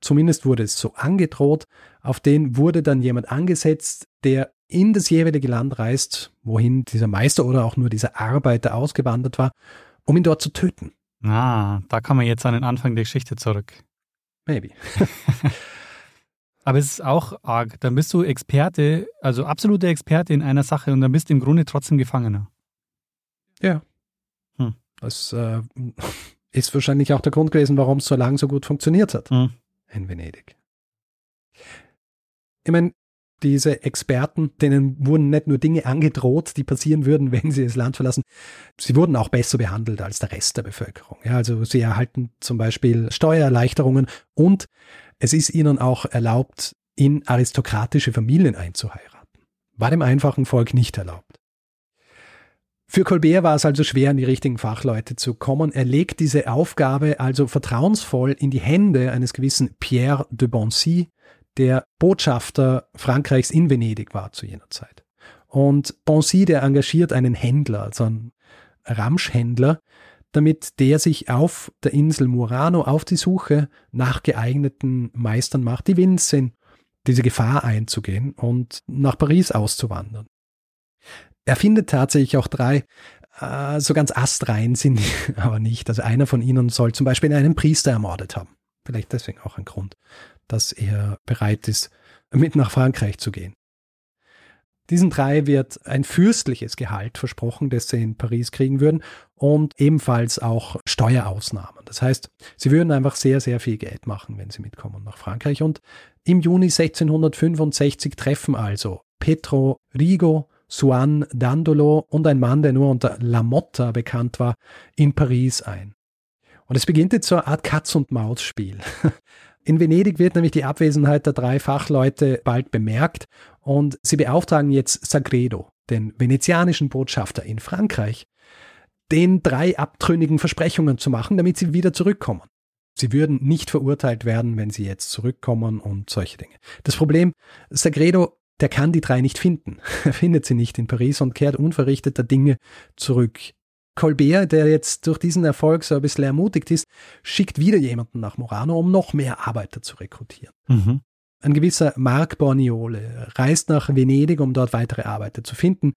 zumindest wurde es so angedroht, auf den wurde dann jemand angesetzt, der in das jeweilige Land reist, wohin dieser Meister oder auch nur dieser Arbeiter ausgewandert war, um ihn dort zu töten. Ah, da kann man jetzt an den Anfang der Geschichte zurück. Maybe. Aber es ist auch arg. Dann bist du Experte, also absoluter Experte in einer Sache und dann bist du im Grunde trotzdem Gefangener. Ja. Hm. Das äh, ist wahrscheinlich auch der Grund gewesen, warum es so lange so gut funktioniert hat hm. in Venedig. Ich meine, diese Experten, denen wurden nicht nur Dinge angedroht, die passieren würden, wenn sie das Land verlassen, sie wurden auch besser behandelt als der Rest der Bevölkerung. Ja, also sie erhalten zum Beispiel Steuererleichterungen und es ist ihnen auch erlaubt, in aristokratische Familien einzuheiraten. War dem einfachen Volk nicht erlaubt. Für Colbert war es also schwer, an die richtigen Fachleute zu kommen. Er legt diese Aufgabe also vertrauensvoll in die Hände eines gewissen Pierre de Boncy, der Botschafter Frankreichs in Venedig war zu jener Zeit. Und Boncy, der engagiert einen Händler, also einen Ramschhändler, damit der sich auf der Insel Murano auf die Suche nach geeigneten Meistern macht, die willens sind, diese Gefahr einzugehen und nach Paris auszuwandern. Er findet tatsächlich auch drei, äh, so ganz astrein sind die aber nicht. Also einer von ihnen soll zum Beispiel einen Priester ermordet haben. Vielleicht deswegen auch ein Grund, dass er bereit ist, mit nach Frankreich zu gehen. Diesen drei wird ein fürstliches Gehalt versprochen, das sie in Paris kriegen würden und ebenfalls auch Steuerausnahmen. Das heißt, sie würden einfach sehr, sehr viel Geld machen, wenn sie mitkommen nach Frankreich. Und im Juni 1665 treffen also Petro Rigo, Suan Dandolo und ein Mann, der nur unter La Motta bekannt war, in Paris ein. Und es beginnt jetzt so eine Art Katz-und-Maus-Spiel. In Venedig wird nämlich die Abwesenheit der drei Fachleute bald bemerkt und sie beauftragen jetzt Sagredo, den venezianischen Botschafter in Frankreich, den drei abtrünnigen Versprechungen zu machen, damit sie wieder zurückkommen. Sie würden nicht verurteilt werden, wenn sie jetzt zurückkommen und solche Dinge. Das Problem, Sagredo, der kann die drei nicht finden. Er findet sie nicht in Paris und kehrt unverrichteter Dinge zurück Colbert, der jetzt durch diesen Erfolg so ein bisschen ermutigt ist, schickt wieder jemanden nach Morano, um noch mehr Arbeiter zu rekrutieren. Mhm. Ein gewisser Marc Borniole reist nach Venedig, um dort weitere Arbeiter zu finden.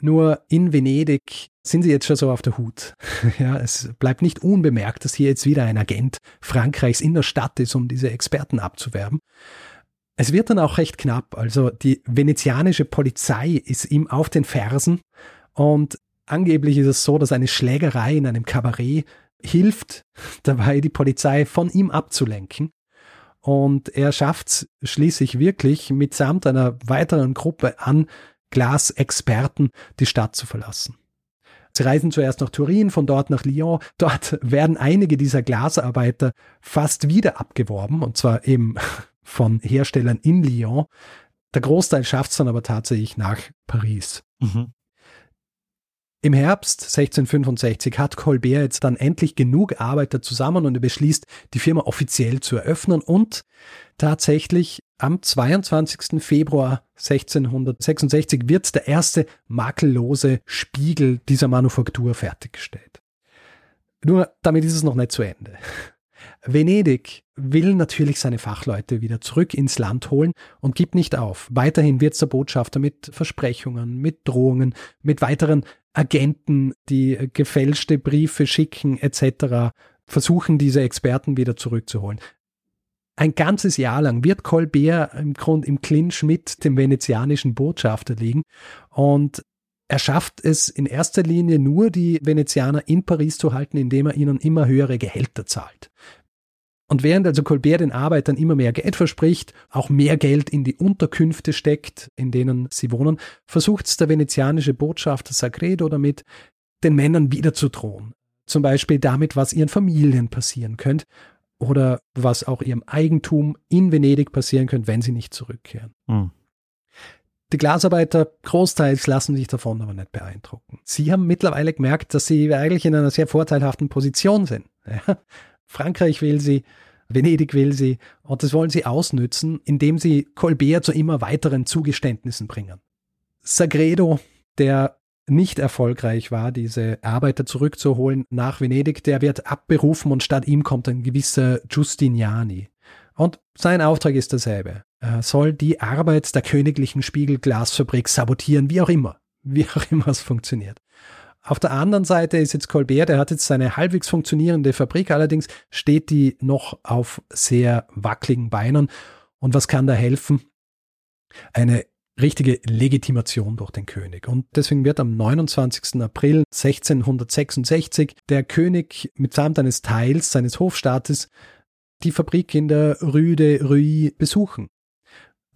Nur in Venedig sind sie jetzt schon so auf der Hut. Ja, es bleibt nicht unbemerkt, dass hier jetzt wieder ein Agent Frankreichs in der Stadt ist, um diese Experten abzuwerben. Es wird dann auch recht knapp. Also die venezianische Polizei ist ihm auf den Fersen und Angeblich ist es so, dass eine Schlägerei in einem Kabarett hilft dabei, die Polizei von ihm abzulenken. Und er schafft es schließlich wirklich mitsamt einer weiteren Gruppe an Glasexperten die Stadt zu verlassen. Sie reisen zuerst nach Turin, von dort nach Lyon. Dort werden einige dieser Glasarbeiter fast wieder abgeworben, und zwar eben von Herstellern in Lyon. Der Großteil schafft es dann aber tatsächlich nach Paris. Mhm. Im Herbst 1665 hat Colbert jetzt dann endlich genug Arbeiter zusammen und er beschließt, die Firma offiziell zu eröffnen und tatsächlich am 22. Februar 1666 wird der erste makellose Spiegel dieser Manufaktur fertiggestellt. Nur damit ist es noch nicht zu Ende. Venedig will natürlich seine Fachleute wieder zurück ins Land holen und gibt nicht auf. Weiterhin wird der Botschafter mit Versprechungen, mit Drohungen, mit weiteren Agenten, die gefälschte Briefe schicken etc., versuchen diese Experten wieder zurückzuholen. Ein ganzes Jahr lang wird Colbert im Grund im Clinch mit dem venezianischen Botschafter liegen und er schafft es in erster Linie nur, die Venezianer in Paris zu halten, indem er ihnen immer höhere Gehälter zahlt. Und während also Colbert den Arbeitern immer mehr Geld verspricht, auch mehr Geld in die Unterkünfte steckt, in denen sie wohnen, versucht es der venezianische Botschafter Sagredo damit, den Männern wieder zu drohen. Zum Beispiel damit, was ihren Familien passieren könnte oder was auch ihrem Eigentum in Venedig passieren könnte, wenn sie nicht zurückkehren. Mhm. Die Glasarbeiter großteils lassen sich davon aber nicht beeindrucken. Sie haben mittlerweile gemerkt, dass sie eigentlich in einer sehr vorteilhaften Position sind. Ja? Frankreich will sie, Venedig will sie und das wollen sie ausnützen, indem sie Colbert zu immer weiteren Zugeständnissen bringen. Sagredo, der nicht erfolgreich war, diese Arbeiter zurückzuholen nach Venedig, der wird abberufen und statt ihm kommt ein gewisser Giustiniani. Und sein Auftrag ist derselbe. Er soll die Arbeit der königlichen Spiegelglasfabrik sabotieren, wie auch immer. Wie auch immer es funktioniert. Auf der anderen Seite ist jetzt Colbert, der hat jetzt seine halbwegs funktionierende Fabrik, allerdings steht die noch auf sehr wackeligen Beinen. Und was kann da helfen? Eine richtige Legitimation durch den König. Und deswegen wird am 29. April 1666 der König mitsamt eines Teils seines Hofstaates die Fabrik in der Rue de Ruy besuchen.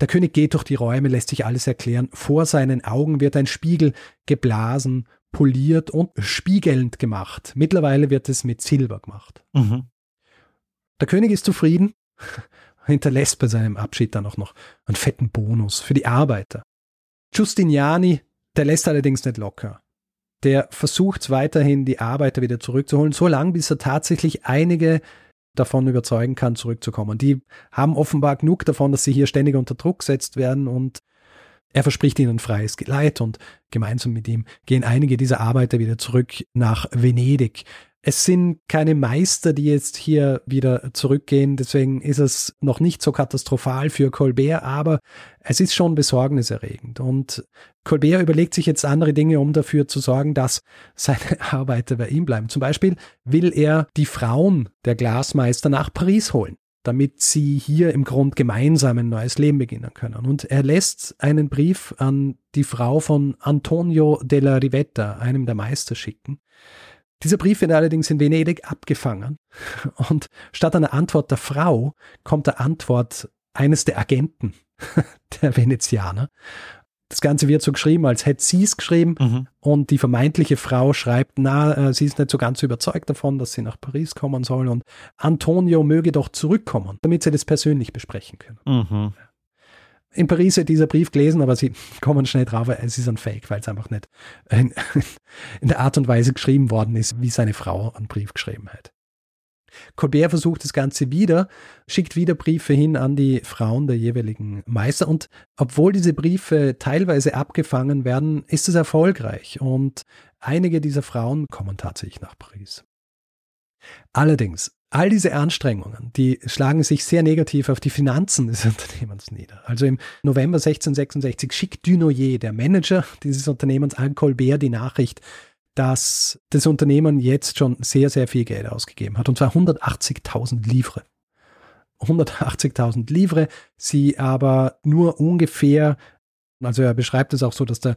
Der König geht durch die Räume, lässt sich alles erklären. Vor seinen Augen wird ein Spiegel geblasen, poliert und spiegelnd gemacht. Mittlerweile wird es mit Silber gemacht. Mhm. Der König ist zufrieden, hinterlässt bei seinem Abschied dann auch noch einen fetten Bonus für die Arbeiter. Giustiniani, der lässt allerdings nicht locker. Der versucht weiterhin, die Arbeiter wieder zurückzuholen, so lange, bis er tatsächlich einige davon überzeugen kann, zurückzukommen. Die haben offenbar genug davon, dass sie hier ständig unter Druck gesetzt werden und er verspricht ihnen freies Geleit und gemeinsam mit ihm gehen einige dieser Arbeiter wieder zurück nach Venedig. Es sind keine Meister, die jetzt hier wieder zurückgehen, deswegen ist es noch nicht so katastrophal für Colbert, aber es ist schon besorgniserregend. Und Colbert überlegt sich jetzt andere Dinge, um dafür zu sorgen, dass seine Arbeiter bei ihm bleiben. Zum Beispiel will er die Frauen der Glasmeister nach Paris holen damit sie hier im Grund gemeinsam ein neues Leben beginnen können. Und er lässt einen Brief an die Frau von Antonio della Rivetta, einem der Meister, schicken, dieser Brief wird allerdings in Venedig abgefangen und statt einer Antwort der Frau kommt eine Antwort eines der Agenten der Venezianer. Das Ganze wird so geschrieben, als hätte sie es geschrieben mhm. und die vermeintliche Frau schreibt, na, äh, sie ist nicht so ganz überzeugt davon, dass sie nach Paris kommen soll und Antonio möge doch zurückkommen, damit sie das persönlich besprechen können. Mhm in Paris wird dieser Brief gelesen, aber sie kommen schnell drauf, es ist ein Fake, weil es einfach nicht in, in, der Art und Weise geschrieben worden ist, wie seine Frau einen Brief geschrieben hat. Colbert versucht das Ganze wieder, schickt wieder Briefe hin an die Frauen der jeweiligen Meister und obwohl diese Briefe teilweise abgefangen werden, ist es erfolgreich und einige dieser Frauen kommen tatsächlich nach Paris. Allerdings, All diese Anstrengungen, die schlagen sich sehr negativ auf die Finanzen des Unternehmens nieder. Also im November 1666 schickt Dunoyer, der Manager dieses Unternehmens, an Colbert die Nachricht, dass das Unternehmen jetzt schon sehr, sehr viel Geld ausgegeben hat, und zwar 180.000 Livre. 180.000 Livre, sie aber nur ungefähr, also er beschreibt es auch so, dass der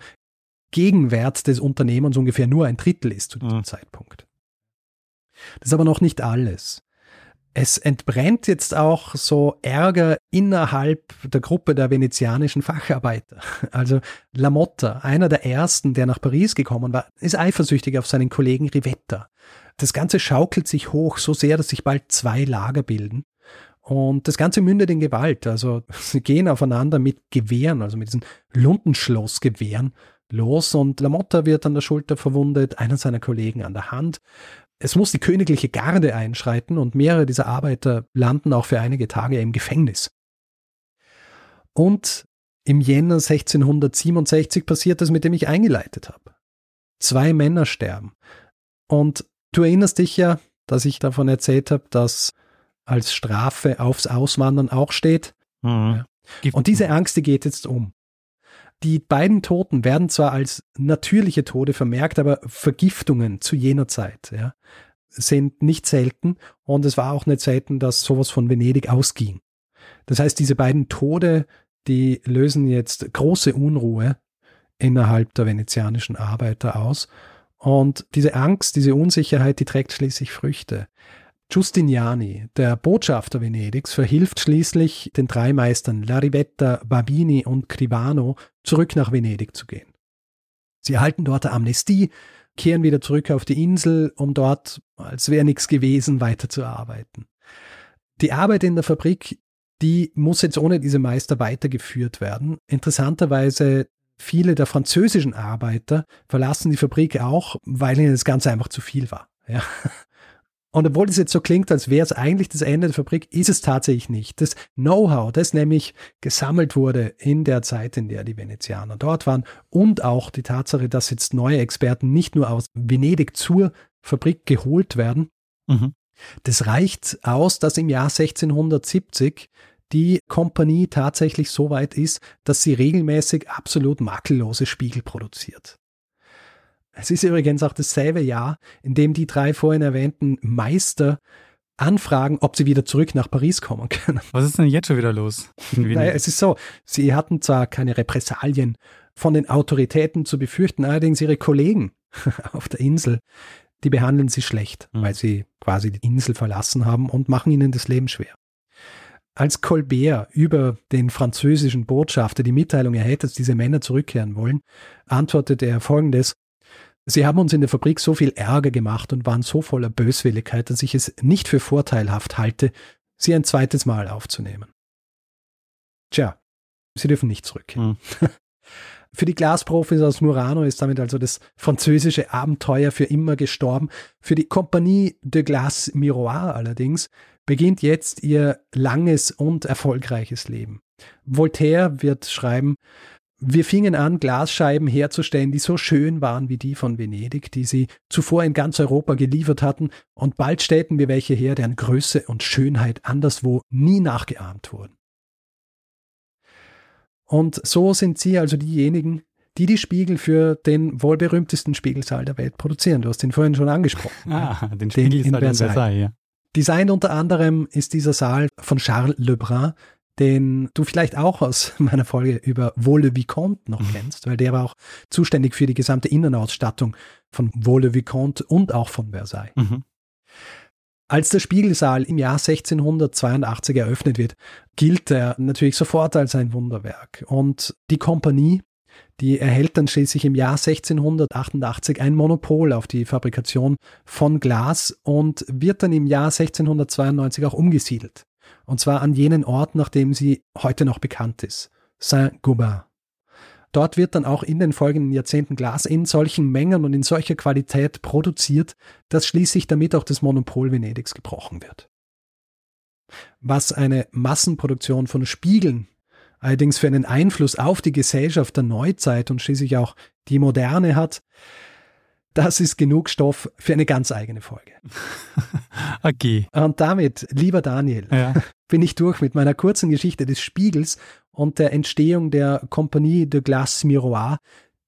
Gegenwert des Unternehmens ungefähr nur ein Drittel ist zu diesem mhm. Zeitpunkt. Das ist aber noch nicht alles. Es entbrennt jetzt auch so Ärger innerhalb der Gruppe der venezianischen Facharbeiter. Also Lamotta, einer der ersten, der nach Paris gekommen war, ist eifersüchtig auf seinen Kollegen Rivetta. Das Ganze schaukelt sich hoch so sehr, dass sich bald zwei Lager bilden. Und das Ganze mündet in Gewalt. Also sie gehen aufeinander mit Gewehren, also mit diesen Lundenschlossgewehren los und Lamotta wird an der Schulter verwundet, einer seiner Kollegen an der Hand. Es muss die königliche Garde einschreiten und mehrere dieser Arbeiter landen auch für einige Tage im Gefängnis. Und im Jänner 1667 passiert das, mit dem ich eingeleitet habe. Zwei Männer sterben. Und du erinnerst dich ja, dass ich davon erzählt habe, dass als Strafe aufs Auswandern auch steht. Mhm. Und diese Angst, die geht jetzt um. Die beiden Toten werden zwar als natürliche Tode vermerkt, aber Vergiftungen zu jener Zeit ja, sind nicht selten und es war auch nicht selten, dass sowas von Venedig ausging. Das heißt, diese beiden Tode, die lösen jetzt große Unruhe innerhalb der venezianischen Arbeiter aus. Und diese Angst, diese Unsicherheit, die trägt schließlich Früchte. Giustiniani, der Botschafter Venedigs, verhilft schließlich den drei Meistern Larivetta, Babini und Crivano zurück nach Venedig zu gehen. Sie erhalten dort Amnestie, kehren wieder zurück auf die Insel, um dort, als wäre nichts gewesen, weiterzuarbeiten. Die Arbeit in der Fabrik, die muss jetzt ohne diese Meister weitergeführt werden. Interessanterweise viele der französischen Arbeiter verlassen die Fabrik auch, weil ihnen das Ganze einfach zu viel war. Ja. Und obwohl es jetzt so klingt, als wäre es eigentlich das Ende der Fabrik, ist es tatsächlich nicht. Das Know-how, das nämlich gesammelt wurde in der Zeit, in der die Venezianer dort waren und auch die Tatsache, dass jetzt neue Experten nicht nur aus Venedig zur Fabrik geholt werden, mhm. Das reicht aus, dass im Jahr 1670 die Kompanie tatsächlich so weit ist, dass sie regelmäßig absolut makellose Spiegel produziert. Es ist übrigens auch dasselbe Jahr, in dem die drei vorhin erwähnten Meister anfragen, ob sie wieder zurück nach Paris kommen können. Was ist denn jetzt schon wieder los? Naja, es ist so, sie hatten zwar keine Repressalien von den Autoritäten zu befürchten, allerdings ihre Kollegen auf der Insel, die behandeln sie schlecht, mhm. weil sie quasi die Insel verlassen haben und machen ihnen das Leben schwer. Als Colbert über den französischen Botschafter die Mitteilung erhält, dass diese Männer zurückkehren wollen, antwortete er folgendes, Sie haben uns in der Fabrik so viel Ärger gemacht und waren so voller Böswilligkeit, dass ich es nicht für vorteilhaft halte, Sie ein zweites Mal aufzunehmen. Tja, Sie dürfen nicht zurückkehren. Hm. Für die Glasprofis aus Murano ist damit also das französische Abenteuer für immer gestorben. Für die Compagnie de Glace Miroir allerdings beginnt jetzt ihr langes und erfolgreiches Leben. Voltaire wird schreiben, wir fingen an, Glasscheiben herzustellen, die so schön waren wie die von Venedig, die sie zuvor in ganz Europa geliefert hatten, und bald stellten wir welche her, deren Größe und Schönheit anderswo nie nachgeahmt wurden. Und so sind sie also diejenigen, die die Spiegel für den wohl berühmtesten Spiegelsaal der Welt produzieren. Du hast ihn vorhin schon angesprochen. Ah, den Spiegelsaal in Versailles. In Versailles ja. Designt unter anderem ist dieser Saal von Charles Lebrun, den du vielleicht auch aus meiner Folge über Vaux Vicomte noch mhm. kennst, weil der war auch zuständig für die gesamte Innenausstattung von Vaux Vicomte und auch von Versailles. Mhm. Als der Spiegelsaal im Jahr 1682 eröffnet wird, gilt er natürlich sofort als ein Wunderwerk. Und die Kompanie, die erhält dann schließlich im Jahr 1688 ein Monopol auf die Fabrikation von Glas und wird dann im Jahr 1692 auch umgesiedelt. Und zwar an jenen Ort, nach dem sie heute noch bekannt ist. Saint-Gobain. Dort wird dann auch in den folgenden Jahrzehnten Glas in solchen Mengen und in solcher Qualität produziert, dass schließlich damit auch das Monopol Venedigs gebrochen wird. Was eine Massenproduktion von Spiegeln allerdings für einen Einfluss auf die Gesellschaft der Neuzeit und schließlich auch die Moderne hat, das ist genug Stoff für eine ganz eigene Folge. okay. Und damit, lieber Daniel, ja. bin ich durch mit meiner kurzen Geschichte des Spiegels und der Entstehung der Compagnie de Glace Miroir,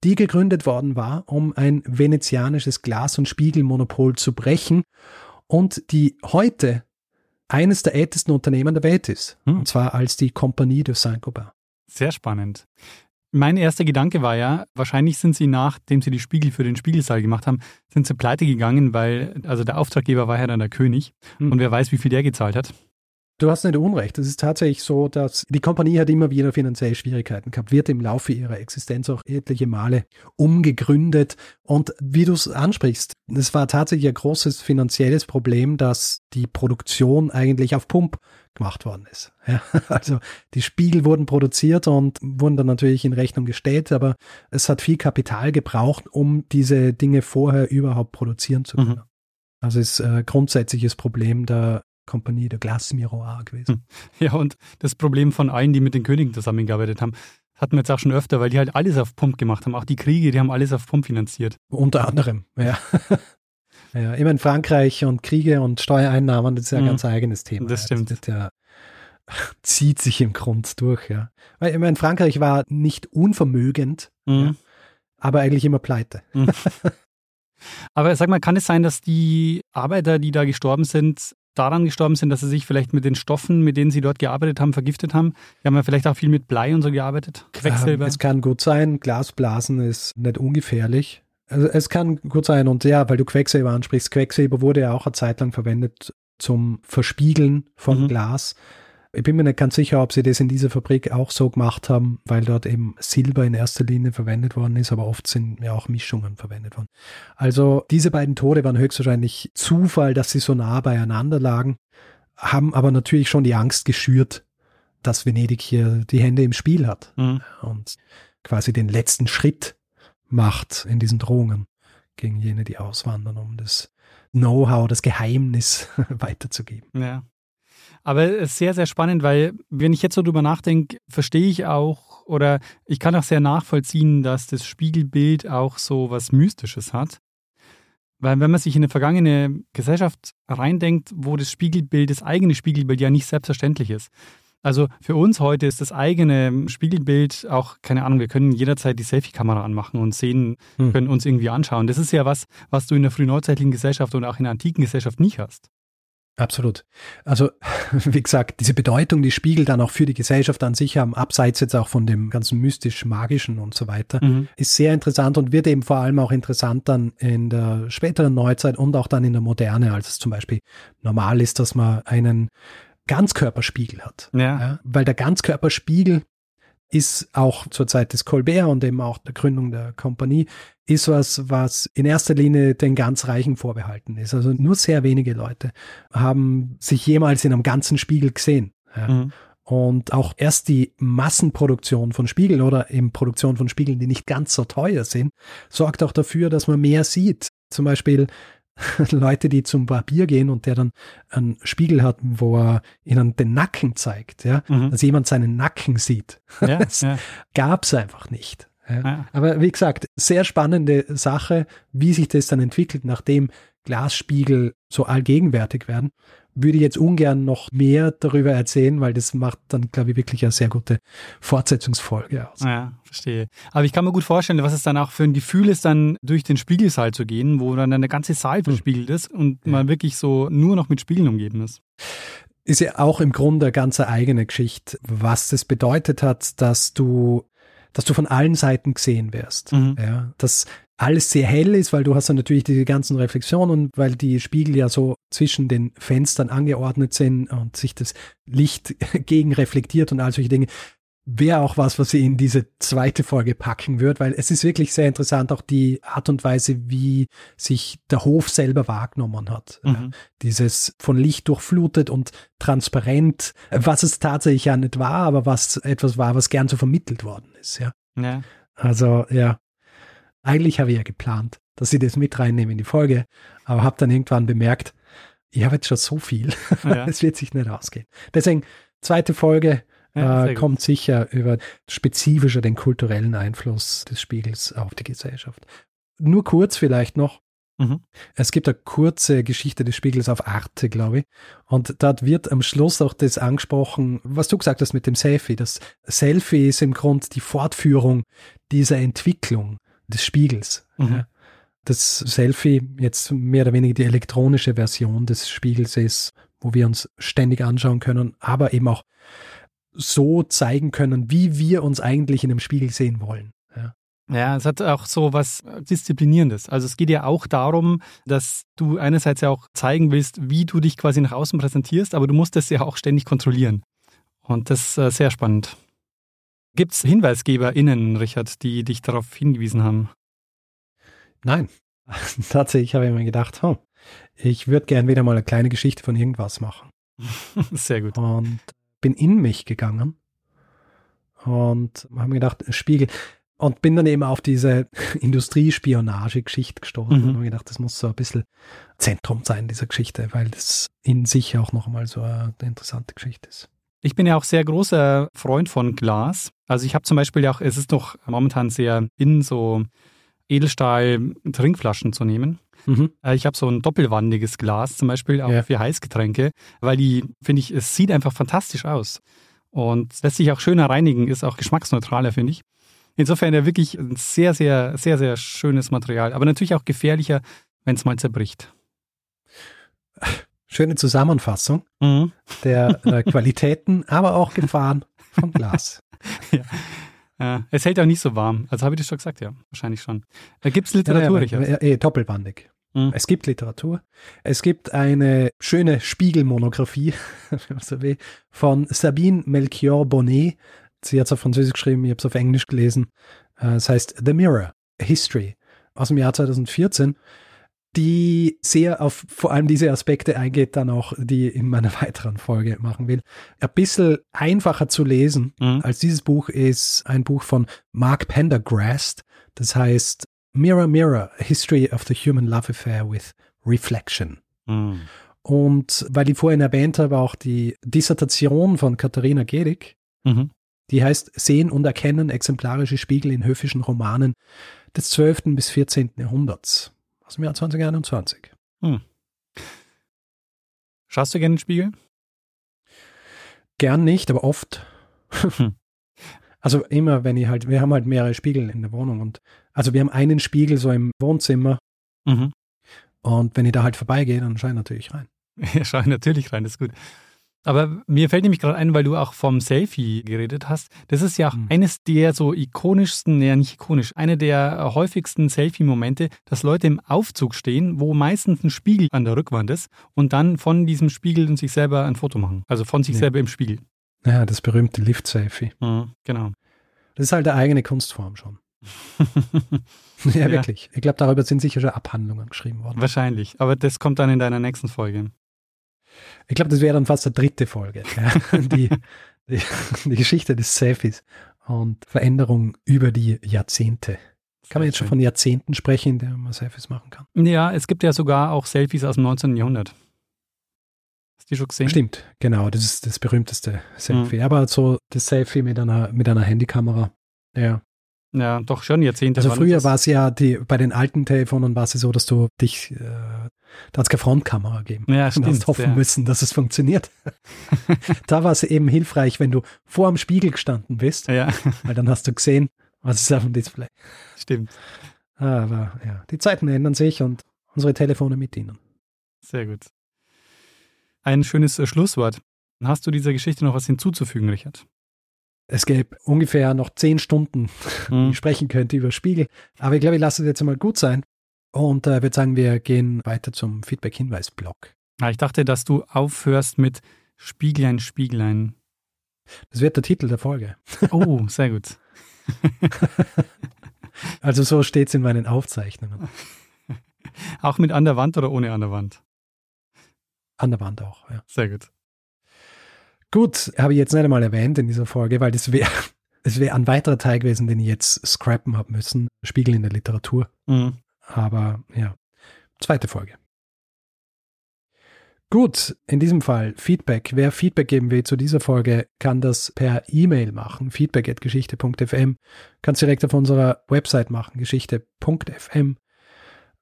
die gegründet worden war, um ein venezianisches Glas- und Spiegelmonopol zu brechen und die heute eines der ältesten Unternehmen der Welt ist. Hm. Und zwar als die Compagnie de Saint-Gobain. Sehr spannend. Mein erster Gedanke war ja, wahrscheinlich sind sie, nachdem sie die Spiegel für den Spiegelsaal gemacht haben, sind sie pleite gegangen, weil, also der Auftraggeber war ja dann der König hm. und wer weiß, wie viel der gezahlt hat. Du hast nicht Unrecht. Es ist tatsächlich so, dass die Kompanie hat immer wieder finanzielle Schwierigkeiten gehabt, wird im Laufe ihrer Existenz auch etliche Male umgegründet. Und wie du es ansprichst, es war tatsächlich ein großes finanzielles Problem, dass die Produktion eigentlich auf Pump gemacht worden ist. Ja, also die Spiegel wurden produziert und wurden dann natürlich in Rechnung gestellt, aber es hat viel Kapital gebraucht, um diese Dinge vorher überhaupt produzieren zu können. Mhm. Also ist äh, grundsätzliches Problem der Kompanie der Glace Miroir gewesen. Hm. Ja, und das Problem von allen, die mit den Königen zusammengearbeitet haben, hatten wir jetzt auch schon öfter, weil die halt alles auf Pump gemacht haben. Auch die Kriege, die haben alles auf Pump finanziert. Unter anderem, ja. ja, immer in Frankreich und Kriege und Steuereinnahmen, das ist ja ein mhm. ganz eigenes Thema. Das stimmt. Das, ja, zieht sich im Grund durch, ja. Weil ich meine, Frankreich war nicht unvermögend, mhm. ja, aber eigentlich immer pleite. Mhm. Aber sag mal, kann es sein, dass die Arbeiter, die da gestorben sind, daran gestorben sind, dass sie sich vielleicht mit den Stoffen, mit denen sie dort gearbeitet haben, vergiftet haben. Die haben ja vielleicht auch viel mit Blei und so gearbeitet. Quecksilber. Ähm, es kann gut sein. Glasblasen ist nicht ungefährlich. Also es kann gut sein. Und ja, weil du Quecksilber ansprichst, Quecksilber wurde ja auch eine Zeit lang verwendet zum Verspiegeln von mhm. Glas. Ich bin mir nicht ganz sicher, ob sie das in dieser Fabrik auch so gemacht haben, weil dort eben Silber in erster Linie verwendet worden ist, aber oft sind ja auch Mischungen verwendet worden. Also diese beiden Tode waren höchstwahrscheinlich Zufall, dass sie so nah beieinander lagen, haben aber natürlich schon die Angst geschürt, dass Venedig hier die Hände im Spiel hat mhm. und quasi den letzten Schritt macht in diesen Drohungen gegen jene, die auswandern, um das Know-how, das Geheimnis weiterzugeben. Ja. Aber es ist sehr, sehr spannend, weil wenn ich jetzt so drüber nachdenke, verstehe ich auch oder ich kann auch sehr nachvollziehen, dass das Spiegelbild auch so was Mystisches hat. Weil wenn man sich in eine vergangene Gesellschaft reindenkt, wo das Spiegelbild, das eigene Spiegelbild ja nicht selbstverständlich ist. Also für uns heute ist das eigene Spiegelbild auch, keine Ahnung, wir können jederzeit die Selfie-Kamera anmachen und sehen, hm. können uns irgendwie anschauen. Das ist ja was, was du in der frühneuzeitlichen Gesellschaft und auch in der antiken Gesellschaft nicht hast. Absolut. Also, wie gesagt, diese Bedeutung, die Spiegel dann auch für die Gesellschaft an sich haben, abseits jetzt auch von dem ganzen mystisch-magischen und so weiter, mhm. ist sehr interessant und wird eben vor allem auch interessant dann in der späteren Neuzeit und auch dann in der Moderne, als es zum Beispiel normal ist, dass man einen Ganzkörperspiegel hat. Ja. ja. Weil der Ganzkörperspiegel ist auch zur Zeit des Colbert und eben auch der Gründung der Kompanie, ist was, was in erster Linie den ganz Reichen vorbehalten ist. Also nur sehr wenige Leute haben sich jemals in einem ganzen Spiegel gesehen. Ja. Mhm. Und auch erst die Massenproduktion von Spiegeln oder eben Produktion von Spiegeln, die nicht ganz so teuer sind, sorgt auch dafür, dass man mehr sieht. Zum Beispiel Leute, die zum Barbier gehen und der dann einen Spiegel hat, wo er ihnen den Nacken zeigt, ja, mhm. dass jemand seinen Nacken sieht. Ja, das ja. gab es einfach nicht. Ja. Ja. Aber wie gesagt, sehr spannende Sache, wie sich das dann entwickelt, nachdem Glasspiegel so allgegenwärtig werden würde ich jetzt ungern noch mehr darüber erzählen, weil das macht dann, glaube ich, wirklich eine sehr gute Fortsetzungsfolge aus. Ja, verstehe. Aber ich kann mir gut vorstellen, was es dann auch für ein Gefühl ist, dann durch den Spiegelsaal zu gehen, wo dann der ganze Saal hm. verspiegelt ist und ja. man wirklich so nur noch mit Spiegeln umgeben ist ist ja auch im Grunde eine ganz eigene Geschichte, was das bedeutet hat, dass du, dass du von allen Seiten gesehen wirst. Mhm. Ja, dass alles sehr hell ist, weil du hast dann natürlich diese ganzen Reflexionen, weil die Spiegel ja so zwischen den Fenstern angeordnet sind und sich das Licht gegen reflektiert und all solche Dinge. Wäre auch was, was sie in diese zweite Folge packen wird, weil es ist wirklich sehr interessant, auch die Art und Weise, wie sich der Hof selber wahrgenommen hat. Mhm. Dieses von Licht durchflutet und transparent, was es tatsächlich ja nicht war, aber was etwas war, was gern so vermittelt worden ist, ja. ja. Also, ja, eigentlich habe ich ja geplant, dass ich das mit reinnehme in die Folge, aber habe dann irgendwann bemerkt, ich habe jetzt schon so viel, ja. es wird sich nicht ausgehen. Deswegen, zweite Folge ja, äh, kommt sicher über spezifischer den kulturellen Einfluss des Spiegels auf die Gesellschaft. Nur kurz vielleicht noch. Mhm. Es gibt eine kurze Geschichte des Spiegels auf Arte, glaube ich. Und dort wird am Schluss auch das angesprochen, was du gesagt hast mit dem Selfie. Das Selfie ist im Grunde die Fortführung dieser Entwicklung des Spiegels. Mhm. Ja. Das Selfie jetzt mehr oder weniger die elektronische Version des Spiegels ist, wo wir uns ständig anschauen können, aber eben auch so zeigen können, wie wir uns eigentlich in einem Spiegel sehen wollen. Ja. Ja, es hat auch so was Disziplinierendes. Also es geht ja auch darum, dass du einerseits ja auch zeigen willst, wie du dich quasi nach außen präsentierst, aber du musst das ja auch ständig kontrollieren. Und das ist äh, sehr spannend. Gibt es HinweisgeberInnen, Richard, die dich darauf hingewiesen haben? Nein. Tatsächlich habe ich mir gedacht, oh, ich würde gern wieder mal eine kleine Geschichte von irgendwas machen. Sehr gut. Und bin in mich gegangen und habe mir gedacht, Spiegel. Und bin dann eben auf diese Industriespionage-Geschichte gestoßen mhm. und habe gedacht, das muss so ein bisschen Zentrum sein, dieser Geschichte, weil das in sich auch noch einmal so eine interessante Geschichte ist. Ich bin ja auch sehr großer Freund von Glas. Also ich habe zum Beispiel ja auch, es ist doch momentan sehr in, so Edelstahl-Trinkflaschen zu nehmen. Mhm. Äh, ich habe so ein doppelwandiges Glas, zum Beispiel auch ja. für Heißgetränke, weil die, finde ich, es sieht einfach fantastisch aus. Und lässt sich auch schöner reinigen, ist auch geschmacksneutraler, finde ich. Insofern ja wirklich ein sehr, sehr, sehr, sehr schönes Material. Aber natürlich auch gefährlicher, wenn es mal zerbricht. Schöne Zusammenfassung mhm. der äh, Qualitäten, aber auch Gefahren von Glas. ja. ja. Es hält auch nicht so warm. Also habe ich das schon gesagt, ja, wahrscheinlich schon. Da gibt es Literatur, ja, ja, eh, doppelbandig. Mhm. Es gibt Literatur. Es gibt eine schöne Spiegelmonographie von Sabine Melchior Bonnet. Sie hat es auf Französisch geschrieben, ich habe es auf Englisch gelesen. Äh, es heißt The Mirror, History aus dem Jahr 2014 die sehr auf vor allem diese Aspekte eingeht, dann auch, die in meiner weiteren Folge machen will. Ein bisschen einfacher zu lesen mhm. als dieses Buch ist ein Buch von Mark Pendergrast. Das heißt Mirror Mirror, A History of the Human Love Affair with Reflection. Mhm. Und weil ich vorhin erwähnt habe, auch die Dissertation von Katharina Gedig, mhm. die heißt Sehen und Erkennen, exemplarische Spiegel in höfischen Romanen des 12. bis 14. Jahrhunderts. Aus dem Jahr 2021. Hm. Schaust du gerne in den Spiegel? Gern nicht, aber oft. Hm. Also immer, wenn ich halt, wir haben halt mehrere Spiegel in der Wohnung und also wir haben einen Spiegel so im Wohnzimmer mhm. und wenn ich da halt vorbeigehe, dann schaue ich natürlich rein. Ja, schaue ich natürlich rein, das ist gut. Aber mir fällt nämlich gerade ein, weil du auch vom Selfie geredet hast. Das ist ja auch mhm. eines der so ikonischsten, ja nicht ikonisch, eine der häufigsten Selfie-Momente, dass Leute im Aufzug stehen, wo meistens ein Spiegel an der Rückwand ist und dann von diesem Spiegel und sich selber ein Foto machen. Also von sich ja. selber im Spiegel. Ja, das berühmte Lift-Selfie. Mhm, genau. Das ist halt eine eigene Kunstform schon. ja, ja, wirklich. Ich glaube, darüber sind sicher schon Abhandlungen geschrieben worden. Wahrscheinlich. Aber das kommt dann in deiner nächsten Folge. Ich glaube, das wäre dann fast der dritte Folge. Ja? Die, die, die, Geschichte des Selfies und Veränderung über die Jahrzehnte. Kann man jetzt schon von Jahrzehnten sprechen, in denen man Selfies machen kann? Ja, es gibt ja sogar auch Selfies aus dem 19. Jahrhundert. Hast du die schon gesehen? Stimmt, genau. Das ist das berühmteste Selfie. Mhm. Aber so das Selfie mit einer, mit einer Handykamera. Ja. Ja, doch schon Jahrzehnte. Also früher war es ja die, bei den alten Telefonen war es so, dass du dich, äh, da hat es keine Frontkamera gegeben. Ja, stimmt. Du hast hoffen ja. müssen, dass es funktioniert. da war es eben hilfreich, wenn du vor dem Spiegel gestanden bist, ja. weil dann hast du gesehen, was ist auf dem Display. Stimmt. Aber ja, die Zeiten ändern sich und unsere Telefone mit ihnen. Sehr gut. Ein schönes äh, Schlusswort. Hast du dieser Geschichte noch was hinzuzufügen, Richard? es gäbe ungefähr noch zehn Stunden, mhm. ich sprechen könnte über Spiegel. Aber ich glaube, ich lasse es jetzt mal gut sein und äh, würde sagen, wir gehen weiter zum Feedback-Hinweis-Blog. Ah, ich dachte, dass du aufhörst mit Spieglein, Spieglein. Das wird der Titel der Folge. Oh, sehr gut. also so steht es in meinen Aufzeichnungen. Auch mit an der Wand oder ohne an der Wand? An der Wand auch, ja. Sehr gut. Gut, habe ich jetzt nicht einmal erwähnt in dieser Folge, weil das wäre es wäre ein weiterer Teil gewesen, den ich jetzt scrappen habe müssen. Spiegel in der Literatur. Mhm. Aber ja, zweite Folge. Gut, in diesem Fall Feedback. Wer Feedback geben will zu dieser Folge, kann das per E-Mail machen. Feedback@geschichte.fm. Kannst direkt auf unserer Website machen, geschichte.fm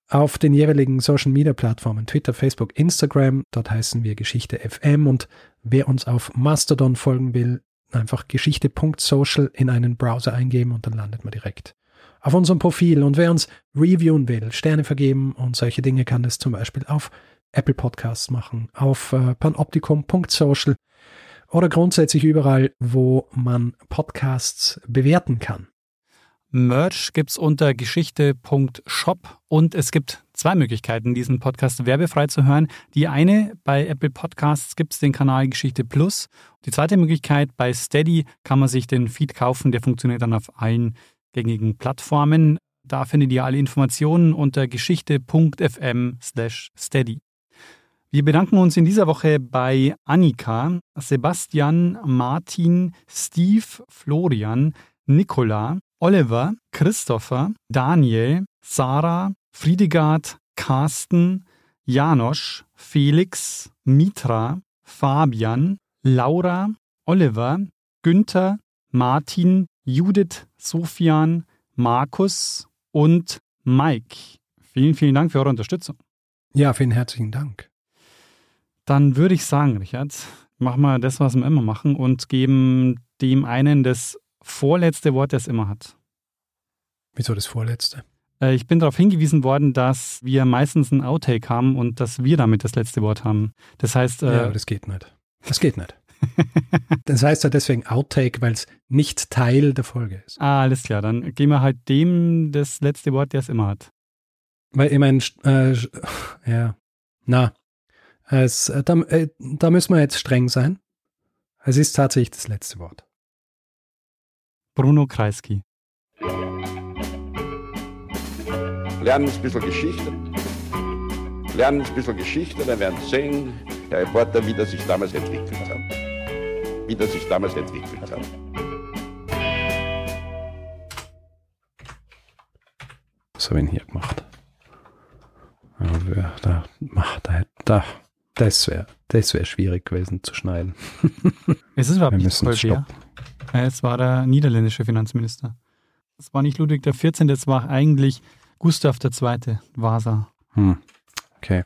auf den jeweiligen Social Media Plattformen, Twitter, Facebook, Instagram. Dort heißen wir Geschichte FM und wer uns auf Mastodon folgen will, einfach geschichte.social in einen Browser eingeben und dann landet man direkt auf unserem Profil. Und wer uns reviewen will, Sterne vergeben und solche Dinge kann es zum Beispiel auf Apple Podcasts machen, auf äh, panoptikum.social oder grundsätzlich überall, wo man Podcasts bewerten kann. Merch gibt es unter geschichte.shop und es gibt zwei Möglichkeiten, diesen Podcast werbefrei zu hören. Die eine, bei Apple Podcasts gibt es den Kanal Geschichte Plus. Die zweite Möglichkeit, bei Steady kann man sich den Feed kaufen, der funktioniert dann auf allen gängigen Plattformen. Da findet ihr alle Informationen unter geschichte.fm slash steady. Wir bedanken uns in dieser Woche bei Annika, Sebastian, Martin, Steve, Florian, Nicola, Oliver, Christopher, Daniel, Sarah, Friedegard, Carsten, Janosch, Felix, Mitra, Fabian, Laura, Oliver, Günther, Martin, Judith, Sofian, Markus und Mike. Vielen, vielen Dank für eure Unterstützung. Ja, vielen herzlichen Dank. Dann würde ich sagen, Richard, machen wir das, was wir immer machen und geben dem einen das vorletzte Wort, das immer hat. Wieso das vorletzte? Äh, ich bin darauf hingewiesen worden, dass wir meistens ein Outtake haben und dass wir damit das letzte Wort haben. Das heißt. Äh, ja, das geht nicht. Das geht nicht. Das heißt ja deswegen Outtake, weil es nicht Teil der Folge ist. Ah, alles klar. Dann geben wir halt dem das letzte Wort, der es immer hat. Weil ich meine, äh, ja, na, es, äh, da, äh, da müssen wir jetzt streng sein. Es ist tatsächlich das letzte Wort. Bruno Kreisky. Lernen ein bisschen Geschichte. Lernen ein bisschen Geschichte, dann werden Sie sehen, der Reporter, wie das sich damals entwickelt hat. Wie das sich damals entwickelt hat. Was habe ich denn hier gemacht? Da, da, da, das wäre das wär schwierig gewesen zu schneiden. Es ist überhaupt nicht voll schwer. Es war der niederländische Finanzminister. Es war nicht Ludwig XIV., das war eigentlich Gustav II. Vasa. Hm.